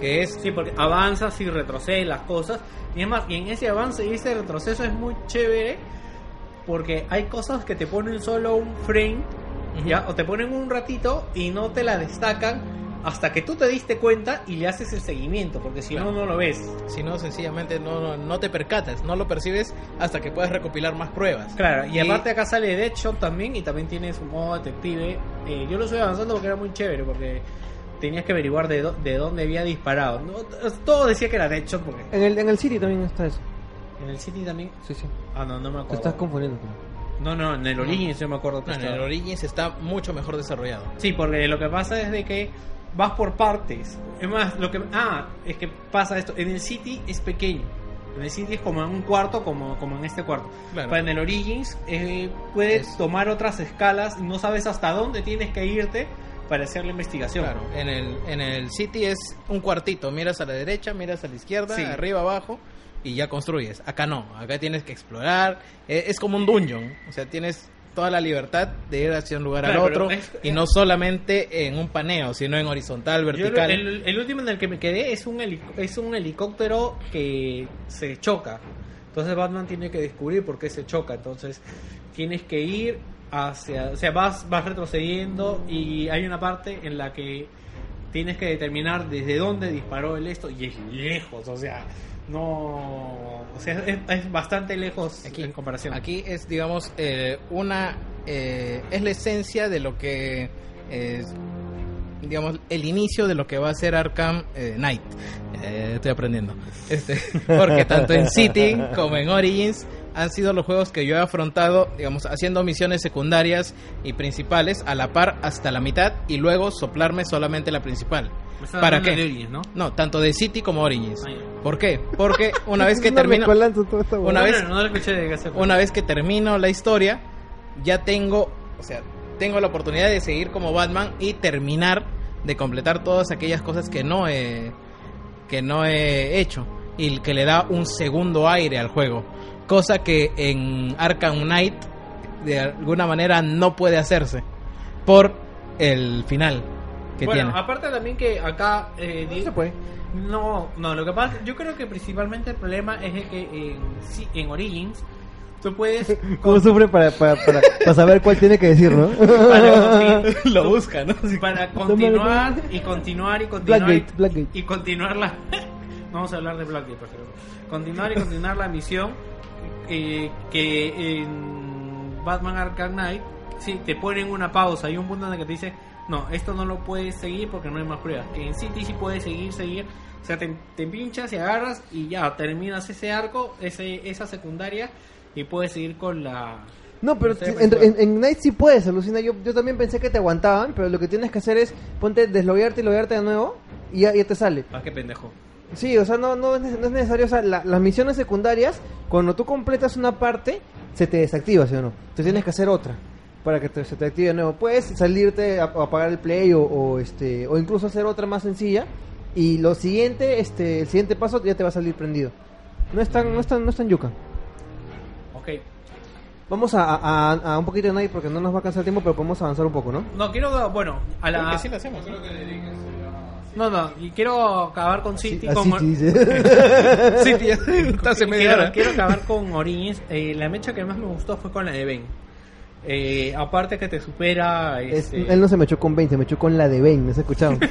C: que es
A: Sí, porque avanzas y retrocedes las cosas. Y es más, y en ese avance y ese retroceso es muy chévere porque hay cosas que te ponen solo un frame,
C: Ujú.
A: ¿ya? O te ponen un ratito y no te la destacan hasta que tú te diste cuenta y le haces el seguimiento, porque si
C: Claro.
A: no, no lo ves.
C: Si no, sencillamente no, no, no te percatas, no lo percibes hasta que puedas recopilar más pruebas.
A: Claro, y, aparte acá sale Deadshot también y también tiene su modo detective. Eh, yo lo estoy avanzando porque era muy chévere, porque tenías que averiguar de, de dónde había disparado. ¿no? Todo decía que era Deadshot, porque
B: En el, en el City también está eso.
A: en el City también...
B: Sí, sí.
A: Ah, no, no me
B: Te
A: acuerdo.
B: estás confundiendo.
A: No, no, en el Origins yo me acuerdo que
C: No, en el Origins está mucho mejor desarrollado.
A: Sí, porque lo que pasa es de que vas por partes. Es más, lo que ah, es que pasa esto, en el City es pequeño. En el City es como en un cuarto, como, como en este cuarto.
C: Claro.
A: Pero en el Origins eh, puedes
C: Es-
A: tomar otras escalas no sabes hasta dónde tienes que irte para hacer la investigación.
C: Claro, en el, en el City es un cuartito, miras a la derecha, miras a la izquierda,
A: Sí.
C: arriba, abajo y ya construyes. Acá no, acá tienes que explorar, eh, es como un dungeon, o sea, tienes toda la libertad de ir hacia un lugar
A: Claro,
C: al otro
A: es-
C: y no solamente en un paneo, sino en horizontal, vertical.
A: el, el último en el que me quedé es un, es un helicóptero que se choca. Entonces Batman tiene que descubrir por qué se choca. Entonces tienes que ir hacia... O sea, vas, vas retrocediendo y hay una parte en la que tienes que determinar desde dónde disparó el esto y es lejos. O sea, no... O sea, es, es bastante lejos
C: Aquí,
A: en comparación.
C: Aquí es, digamos, eh, una. eh, es la esencia de lo que. es, digamos, el inicio de lo que va a ser Arkham eh, Knight. Eh, estoy aprendiendo. Este, porque tanto en City como en Origins han sido los juegos que yo he afrontado, digamos, haciendo misiones secundarias y principales a la par hasta la mitad y luego soplarme solamente la principal. ¿Para qué?
A: Origins, ¿no?
C: No, tanto de City como Origins.
A: Ah.
C: ¿Por qué? Porque una vez que
B: una
C: termino Una vez-
A: No, no, no
C: una vez que termino la historia, ya tengo, o sea, tengo la oportunidad de seguir como Batman y terminar de completar todas aquellas cosas que no he que no he hecho y que le da un segundo aire al juego, cosa que en Arkham Knight de alguna manera no puede hacerse por el final que
A: bueno,
C: tiene.
A: aparte también que acá eh,
B: No se puede.
A: No, no, lo que pasa, yo creo que principalmente el problema es de que en, en Origins tú puedes
B: ¿Cómo sufre para, para, para, para saber cuál tiene que decir, no?
A: para,
C: Lo busca, ¿no?
A: para continuar y continuar y continuar
B: Blackgate,
A: y,
B: Blackgate.
A: y continuar la vamos a hablar de Blackgate por favor. continuar y continuar la misión eh, que en Batman Arkham Knight sí te ponen una pausa y un punto en el que te dice no esto no lo puedes seguir porque no hay más pruebas que en City sí puedes seguir seguir o sea te, te pinchas y agarras y ya terminas ese arco ese esa secundaria y puedes seguir con la
B: No, pero
A: No
B: en, en, en Night sí puedes, alucina. Yo, yo también pensé que te aguantaban, pero lo que tienes que hacer es ponte desloguearte y loguearte de nuevo y ya, ya te sale.
A: ah qué pendejo
B: Sí, o sea, no, no, es, nece- no es necesario. O sea, la- las misiones secundarias, cuando tú completas una parte, se te desactiva, ¿sí o no? Entonces tienes que hacer otra para que te- se te active de nuevo. Puedes salirte a, a apagar el play o, o, este o incluso hacer otra más sencilla y lo siguiente, este, el siguiente paso ya te va a salir prendido. No es tan, no es tan, no es tan yuca.
A: ok
B: Vamos a, a, a- un poquito de Night porque no nos va a cansar el tiempo, pero podemos avanzar un poco, ¿no?
A: no quiero bueno a la
C: sí lo hacemos.
A: No, no, y quiero acabar con City.
B: Así
A: con
C: está hace media
A: quiero,
C: hora.
A: quiero acabar con Origins. Eh, la mecha que más me gustó fue con la de Bane. Eh, aparte que te supera.
B: Es-
A: Este,
B: él no se me echó con 20, me echó con la de Bane, ¿me has escuchado?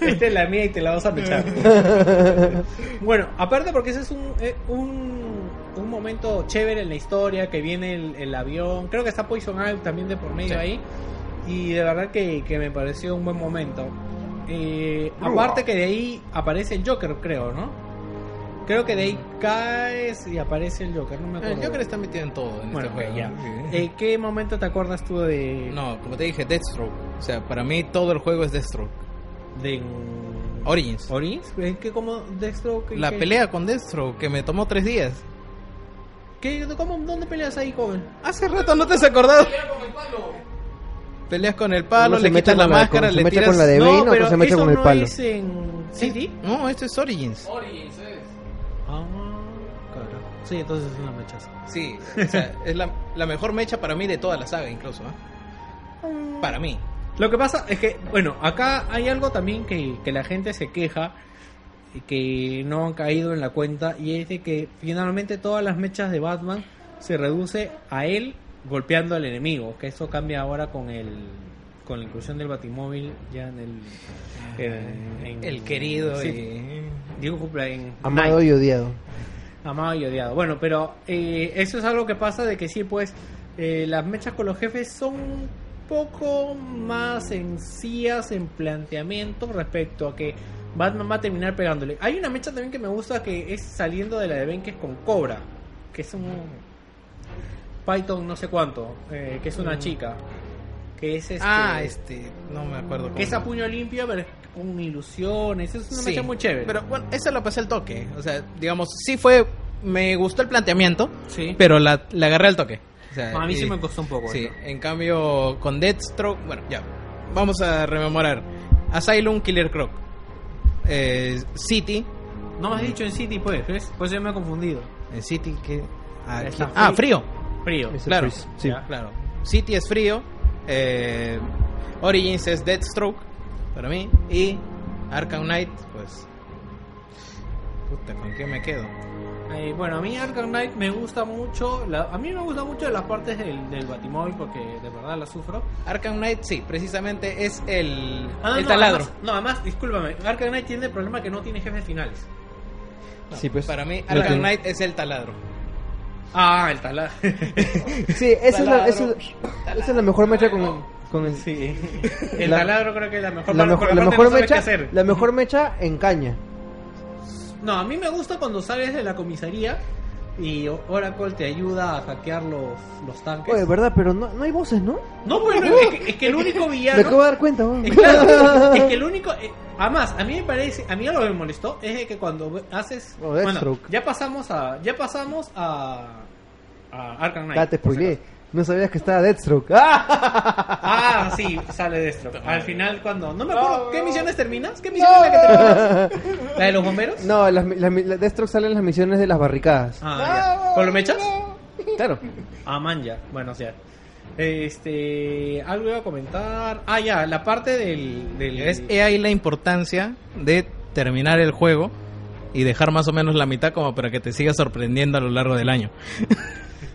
A: Esta es la mía y te la vas a mechar. bueno, aparte porque ese es un, eh, un, un momento chévere en la historia, que viene el, el avión, creo que está Poison Ivy también de por medio
C: Sí.
A: ahí, y de verdad que, que me pareció un buen momento. Eh, aparte que de ahí aparece el Joker, creo, ¿no? Creo que de ahí caes y aparece el Joker, no me acuerdo.
C: El Joker está metido en todo en
A: Bueno,
C: este juego.
A: ya.
C: Sí.
A: Eh, ¿Qué momento te acuerdas tú de...
C: No, como te dije, Deathstroke. O sea, para mí todo el juego es Deathstroke.
A: de
C: Origins.
A: Origins? ¿En qué como Deathstroke?
C: La
A: ¿Qué-
C: pelea con Deathstroke que me tomó tres días.
A: ¿Qué, cómo, ¿Dónde peleas ahí, joven?
C: Hace rato no te has acordado. Peleas con el palo,
B: se
C: le quitas la
B: con la-
C: máscara,
B: con- se
C: le tiras...
B: con la de Bane, otro se
A: eso
B: con el
A: no
B: palo.
A: es en City?
C: No, esto es Origins.
D: Origins es.
A: Sí, entonces es una mechaza.
C: Sí, o sea, es la, la mejor mecha para mí de toda la saga incluso. ¿eh? Para mí.
A: Lo que pasa es que, bueno, acá hay algo también que, que la gente se queja y que no han caído en la cuenta y es de que finalmente todas las mechas de Batman se reduce a él golpeando al enemigo, que eso cambia ahora con el con la inclusión del Batimóvil ya en el en- en-
C: El querido
A: sí,
C: y...
A: digo, en
B: Amado
A: Night.
B: y odiado.
A: Amado y odiado. Bueno, pero eh, eso es algo que pasa de que sí, pues eh, las mechas con los jefes son un poco más sencillas en planteamiento respecto a que Batman va a terminar pegándole. Hay una mecha también que me gusta que es saliendo de la de Ben, que es con Cobra, que es un Python no sé cuánto, eh, que es una chica. Que es este,
C: Ah, este, no me acuerdo.
A: que es a
C: cómo.
A: puño limpio, pero es con ilusiones. Es una
C: Sí,
A: mecha muy chévere.
C: Pero bueno, esa lo pasé al toque. O sea, digamos, sí fue... Me gustó el planteamiento,
A: sí.
C: pero la, la agarré al toque. O sea,
A: a mí sí me costó un poco.
C: Sí,
A: eso.
C: en cambio con Deathstroke, bueno, ya, vamos a rememorar. Asylum, Killer Croc, eh, City,
A: No me has dicho en City, pues, ¿ves? Pues yo me he confundido.
C: en City que... Ah, ah,
A: frío.
C: frío,
B: el
C: claro,
B: freeze, sí.
C: Claro. City es frío, eh, Origins es Deathstroke, para mí, y Arkham Knight, pues... Puta, ¿con qué me quedo?
A: Eh, bueno, a mí Arkham Knight me gusta mucho. la- a mí me gusta mucho las partes del, del Batimóvil porque de verdad la sufro.
C: Arkham Knight, sí, precisamente es el,
A: Ah,
C: el
A: no,
C: taladro.
A: Además, no, además, discúlpame. Arkham Knight tiene el problema que no tiene jefes finales.
C: No,
B: Sí, pues.
C: Para mí, Arkham Knight es el taladro.
A: Ah, el taladro.
B: Sí, esa es, la, esa, es- esa es la mejor mecha con con el-
A: sí. El
B: La-
A: taladro creo que es la mejor
B: la mejor, la mejor
A: no
B: mecha,
A: hacer.
B: la mejor mecha en caña.
A: No, a mí me gusta cuando sales de la comisaría y Oracle te ayuda a hackear los, los tanques.
B: Oye, verdad, pero no, no hay voces, ¿no?
A: no, pues no, es, que, es que el único
B: Me
A: villano.
B: acabo de dar cuenta, weón.
A: Es, claro, es que el único. eh, además, a mí me parece. A mí algo que me molestó es que cuando haces.
B: Oh,
A: bueno, ya pasamos a. Ya pasamos a. A Arkham Knight.
B: Ah, te spoileé. No sabías que estaba Deathstroke. ¡Ah!
A: Ah, sí, sale Deathstroke. Al final, cuando. No me acuerdo. ¿Qué misiones terminas? ¿Qué misión es la que terminas? ¿La de los bomberos?
B: No, las, las, las Deathstroke salen en las misiones de las barricadas.
A: Ah, ya. ¿Con los mechas?
B: Claro.
A: Ah, man, ya. Bueno, o sea. Este, algo iba a comentar. Ah, ya, la parte del. del
C: Es he ahí la importancia de terminar el juego y dejar más o menos la mitad como para que te siga sorprendiendo a lo largo del año.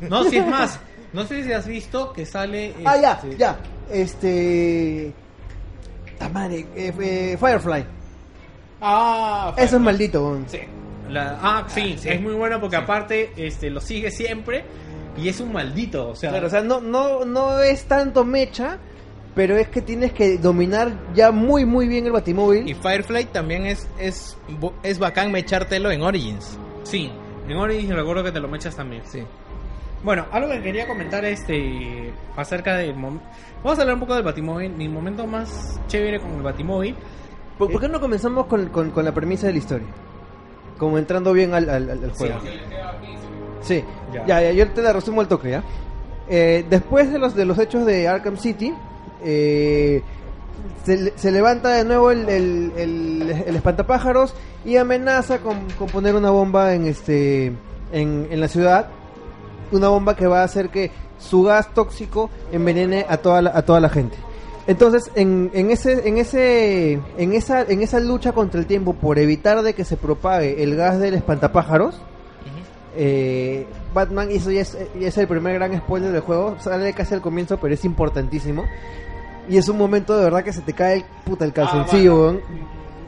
A: No, si es más. No sé si has visto que sale.
B: Ah, ya,
A: este,
B: ya. Este. Ta madre, eh, eh, Firefly.
A: Ah,
B: Eso es maldito.
A: Sí. La- ah, sí,
C: sí.
A: es muy bueno porque
C: Sí.
A: aparte este lo sigue siempre y es un maldito, o sea,
B: Claro, o sea, no, no, no es tanto mecha, pero es que tienes que dominar ya muy, muy bien el batimóvil.
C: Y Firefly también es, es, es bacán mechártelo en Origins.
A: sí, en Origins recuerdo que te lo mechas también.
C: Sí.
A: Bueno, algo que quería comentar este acerca del mom- Vamos a hablar un poco del Batimóvil, mi momento más chévere con el Batimóvil.
B: ¿Por, por qué no comenzamos con, con- con la premisa de la historia? Como entrando bien al, al- al- juego. Sí,
A: Ya.
B: ya. ya, yo te la resumo al toque, ¿ya? Eh, después de los, de los hechos de Arkham City, eh, se, se levanta de nuevo el, el, el- el espantapájaros y amenaza con, con poner una bomba en, este, en, en la ciudad. Una bomba que va a hacer que su gas tóxico envenene a toda la, a toda la gente. Entonces, en, en ese, en ese, en esa, en esa lucha contra el tiempo por evitar de que se propague el gas del espantapájaros, eh, Batman, y eso ya es, ya es el primer gran spoiler del juego, sale casi al comienzo, pero es importantísimo. Y es un momento de verdad que se te cae el puta el calzoncillo,
A: Ah,
B: weón.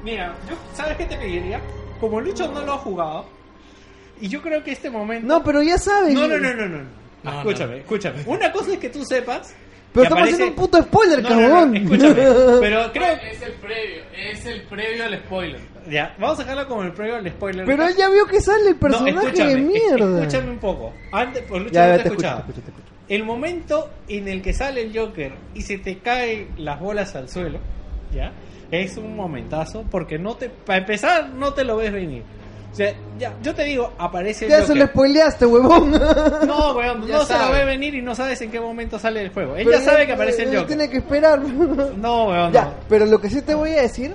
A: Mira, yo, ¿sabes qué te pediría? Como Lucho no lo ha jugado, y yo creo que este momento...
B: No, pero ya sabes.
A: no, no, no, no, no.
C: No, no.
A: escúchame, escúchame. Una cosa es que tú sepas...
B: Pero estamos
A: aparece-
B: haciendo un puto spoiler,
A: No, no, no,
B: cabrón.
A: escúchame. Pero creo
D: Es el previo, es el previo al spoiler.
A: Ya, vamos a dejarlo como el previo al spoiler.
B: Pero él ya vio que sale el personaje
A: escúchame,
B: de mierda.
A: Escúchame un poco. Antes, por Lucho
B: Ya,
A: no te
B: te escucho, te escucho, te escucho.
A: El momento en el que sale el Joker y se te caen las bolas al suelo, ¿ya? Es un momentazo porque no te, para empezar, no te lo ves venir. Sea, ya, yo te digo, aparece el
B: Ya se lo spoileaste, huevón.
A: No, weón,
C: Ya
A: no se lo
C: sabe.
A: ve venir y no sabes en qué momento sale el juego. Él
B: Pero
A: ya sabe que aparece el Joker.
B: Tiene que esperar.
A: No, weón,
B: Ya,
A: no.
B: pero lo que sí te voy a decir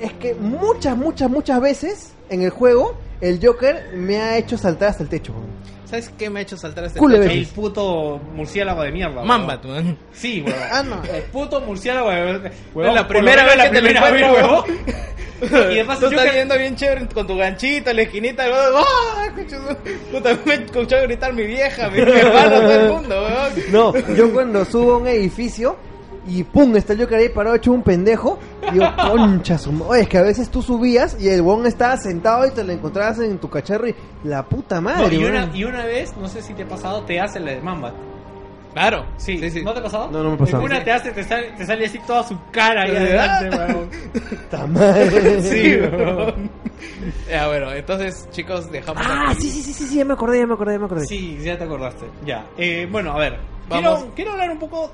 B: es que muchas, muchas, muchas veces en el juego el Joker me ha hecho saltar hasta el techo. weón.
C: ¿Sabes qué me ha hecho saltar este
B: de-
A: El puto murciélago de mierda. weón.
C: Mamba, tú, ¿eh?
A: Sí, weón.
B: Ah, no.
A: El puto murciélago.
C: Es
A: Weón,
C: la primera vez que te lo encuentro,
A: weón. Y además
C: Tú
A: yo
C: estás
A: que-
C: yendo bien chévere con tu ganchito en la esquinita. ¡ah! Escucho- Tú también me escuchó gritar mi vieja, mi hermano, todo el mundo, weón.
B: No, yo cuando subo a un edificio y pum, está el Joker ahí parado hecho un pendejo, digo, concha su ma-". Oye, es que a veces tú subías y el bon estaba sentado y te lo encontrabas en tu cacharro y la puta madre.
A: No, y,
B: weón.
A: una, y una vez, no sé si te ha pasado, te hace la de Mamba.
C: Claro,
A: Sí,
C: sí, sí.
A: ¿no te ha pasado?
B: No, no me ha pasado.
A: En Una te hace, te sale, te sale así toda su cara ahí adelante, weón.
B: Puta madre.
A: Sí, weón.
C: Ya, bueno, entonces, chicos, dejamos.
B: Ah,
C: aquí.
B: sí, sí, sí, sí, sí, ya me acordé, ya me acordé, ya me acordé.
A: Sí, ya te acordaste. Ya. Eh, bueno, a ver.
C: Vamos.
A: Quiero, quiero hablar un poco.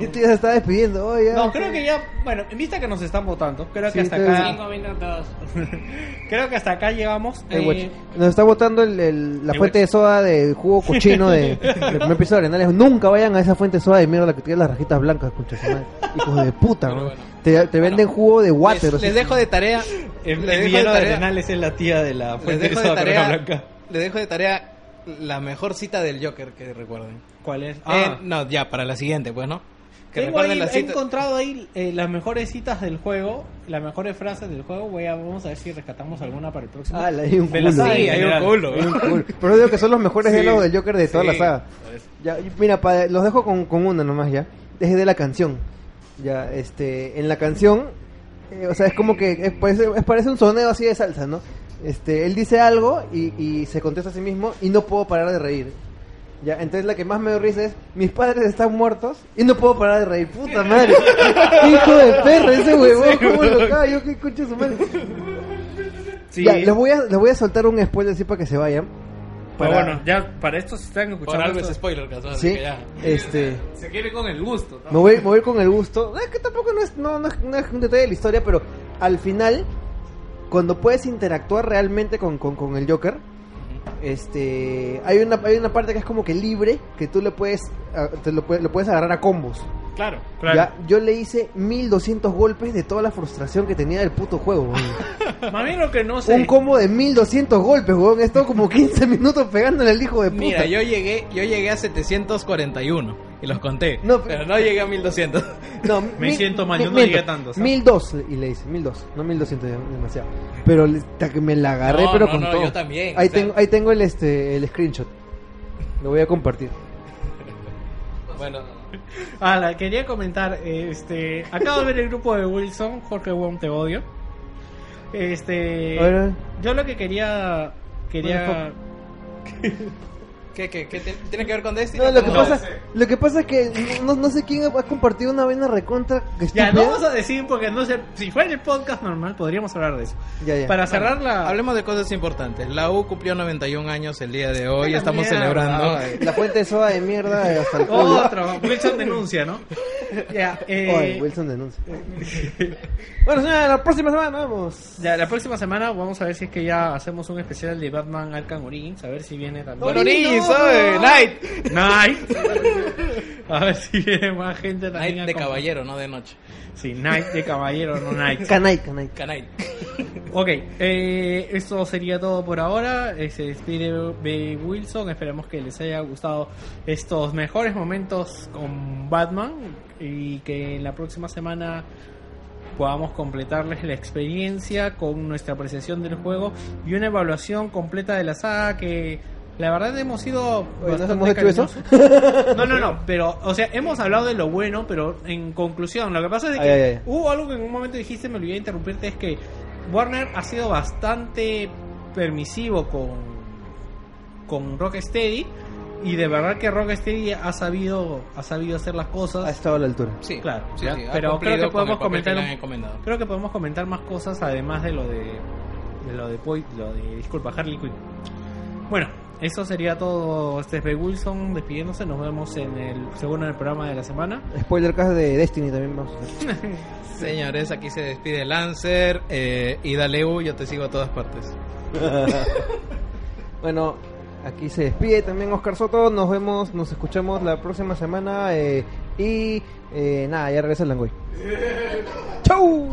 B: Yo te ya se estaba despidiendo, oye.
A: no, creo que ya. Bueno, en vista que nos están votando, creo
B: Sí,
A: que hasta
B: está
A: acá.
B: bien.
D: Cinco minutos.
A: Creo que hasta acá llegamos.
B: Eh,
A: Eh.
B: Nos está botando el, el- la
A: El
B: fuente de soda de jugo cochino de, del primer episodio de Arenales. Nunca vayan a esa fuente de soda de mierda que tiene las rajitas blancas, concha. Hijos de puta,
C: Pero
B: ¿no?
C: bueno.
B: Te, te venden jugo de water.
C: Les,
B: o sea.
C: les dejo de tarea.
A: el,
C: les
A: el
C: dejo
A: de
C: tarea-
A: Arenales es la tía de la fuente de
C: dejo de
A: soda Coca
C: tarea.
A: blanca.
C: Les dejo de tarea la mejor cita del Joker que recuerden.
A: ¿Cuál es?
C: Eh, no, ya, para la siguiente, pues, ¿no? Que
A: Tengo
C: recuerden
A: ahí-
C: la
A: he encontrado ahí eh, las mejores citas del juego, las mejores frases del juego. Voy a, vamos a ver si rescatamos alguna para el próximo.
B: Ah, la- hay un culo.
C: Sí, hay un culo.
B: Hay un culo. Pero digo que son los mejores
C: Sí.
B: diálogos del Joker de toda
C: Sí.
B: la saga. Ya, mira, pa- los dejo con, con una nomás ya. Es de la canción. Ya, este, en la canción, eh, o sea, es como que es, parece, es- parece un soneo así de salsa, ¿no? Este, él dice algo y, y se contesta a sí mismo y no puedo parar de reír. Ya, entonces la que más me da risa es, mis padres están muertos y no puedo parar de reír. Puta madre. Hijo de perra ese huevón, ¿cómo lo cago? Yo que escucho su madre.
A: Sí.
B: Ya, les voy a, les voy a soltar un spoiler así para que se vayan.
A: Pero
B: Para-
A: bueno, ya para esto se están
C: Por
A: escuchando.
C: algo es spoiler, casual,
B: Sí,
C: así que ya.
B: este,
D: Se quiere con el gusto. ¿no?
B: me voy, me voy a ir con el gusto. Es que tampoco no es, no, no es- no es un detalle de la historia, pero al final, cuando puedes interactuar realmente con, con, con el Joker, este, hay una, hay una parte que es como que libre, que tú le puedes, a- te lo puedes agarrar a combos.
A: Claro, claro.
B: Ya, yo le hice 1200 golpes de toda la frustración que tenía del puto juego, weón.
A: Más bien lo que no sé.
B: Un combo de 1200 golpes, weón. He estado como 15 minutos pegándole al hijo de puta.
C: Mira, yo llegué, yo llegué a 741 y los conté,
B: No,
C: pero no llegué a 1200.
B: No,
A: Me
B: mil-
A: siento mal, yo no
B: miento,
A: llegué a tanto, ¿sabes?
B: 1002 y le hice, 1002, no 1200, ya, demasiado. Pero le- hasta que me la agarré,
C: No,
B: pero
C: no,
B: con
C: no,
B: todo.
C: yo también,
B: Ahí
C: o sea-
B: tengo, ahí tengo el este el screenshot. Lo voy a compartir.
C: Bueno,
A: Ah, la quería comentar, este, acabo de ver el grupo de Wilson, Jorge Wong te odio. Este, yo lo que quería quería
C: ¿qué, qué, qué te- tiene que ver con Destiny?
B: No, lo que
C: No.
B: pasa, lo que pasa es que no, no sé quién ha compartido una vena recontra que
A: Ya, no vamos a decir porque no sé, si fuera el podcast normal podríamos hablar de eso.
B: Ya, ya.
A: Para cerrar la
C: Hablemos de cosas importantes. La U cumplió 91 años el día de hoy, estamos
A: mierda,
C: celebrando.
B: La fuente de soda de mierda hasta el culo.
A: Otro, Wilson denuncia, ¿no? Ya, eh,
B: Oye, Wilson denuncia. bueno, señora, la próxima semana vamos.
A: ya, la próxima semana vamos a ver si es que ya hacemos un especial de Batman Arkham Origins, a ver si viene también.
C: Bueno, Origins,
B: no,
C: ¿sabe?
B: no.
C: Night.
A: Night. A ver si viene más gente también.
C: Night de caballero, no de noche.
A: Sí, Night de caballero, no Night.
B: Canay, canay.
C: Canay.
A: Ok, eh, esto sería todo por ahora. Eh, Se despide B. Wilson. Esperemos que les haya gustado estos mejores momentos con Batman y que en la próxima semana podamos completarles la experiencia con nuestra apreciación del juego y una evaluación completa de la saga que la verdad hemos sido
B: Oye, ¿no
A: bastante
B: hemos hecho eso?
A: cariñosos. No, no, no, pero, o sea, hemos hablado de lo bueno, pero en conclusión, lo que pasa es que
B: Ay, ay, ay.
A: hubo algo que en un momento dijiste, me olvidé de interrumpirte, es que Warner ha sido bastante permisivo con, con Rocksteady y de verdad que Rocksteady ha sabido, ha sabido hacer las
B: Ha
A: cosas.
B: estado a la altura.
C: Sí,
A: Claro,
C: sí, ha
A: pero creo que podemos comentar
C: que.
A: Creo que podemos comentar más cosas además de lo de, de lo de Poi- lo de disculpa Harley Quinn. Bueno, eso sería todo. Este es B. Wilson despidiéndose. Nos vemos en el segundo del programa de la semana.
B: Spoiler cast de Destiny también vamos a hacer.
C: Señores, aquí se despide Lancer eh, y Daleu, yo te sigo a todas partes.
B: Bueno, aquí se despide también Oscar Soto. Nos vemos, nos escuchamos la próxima semana. eh, y eh, nada, ya regresa el Langoy. ¡Chau!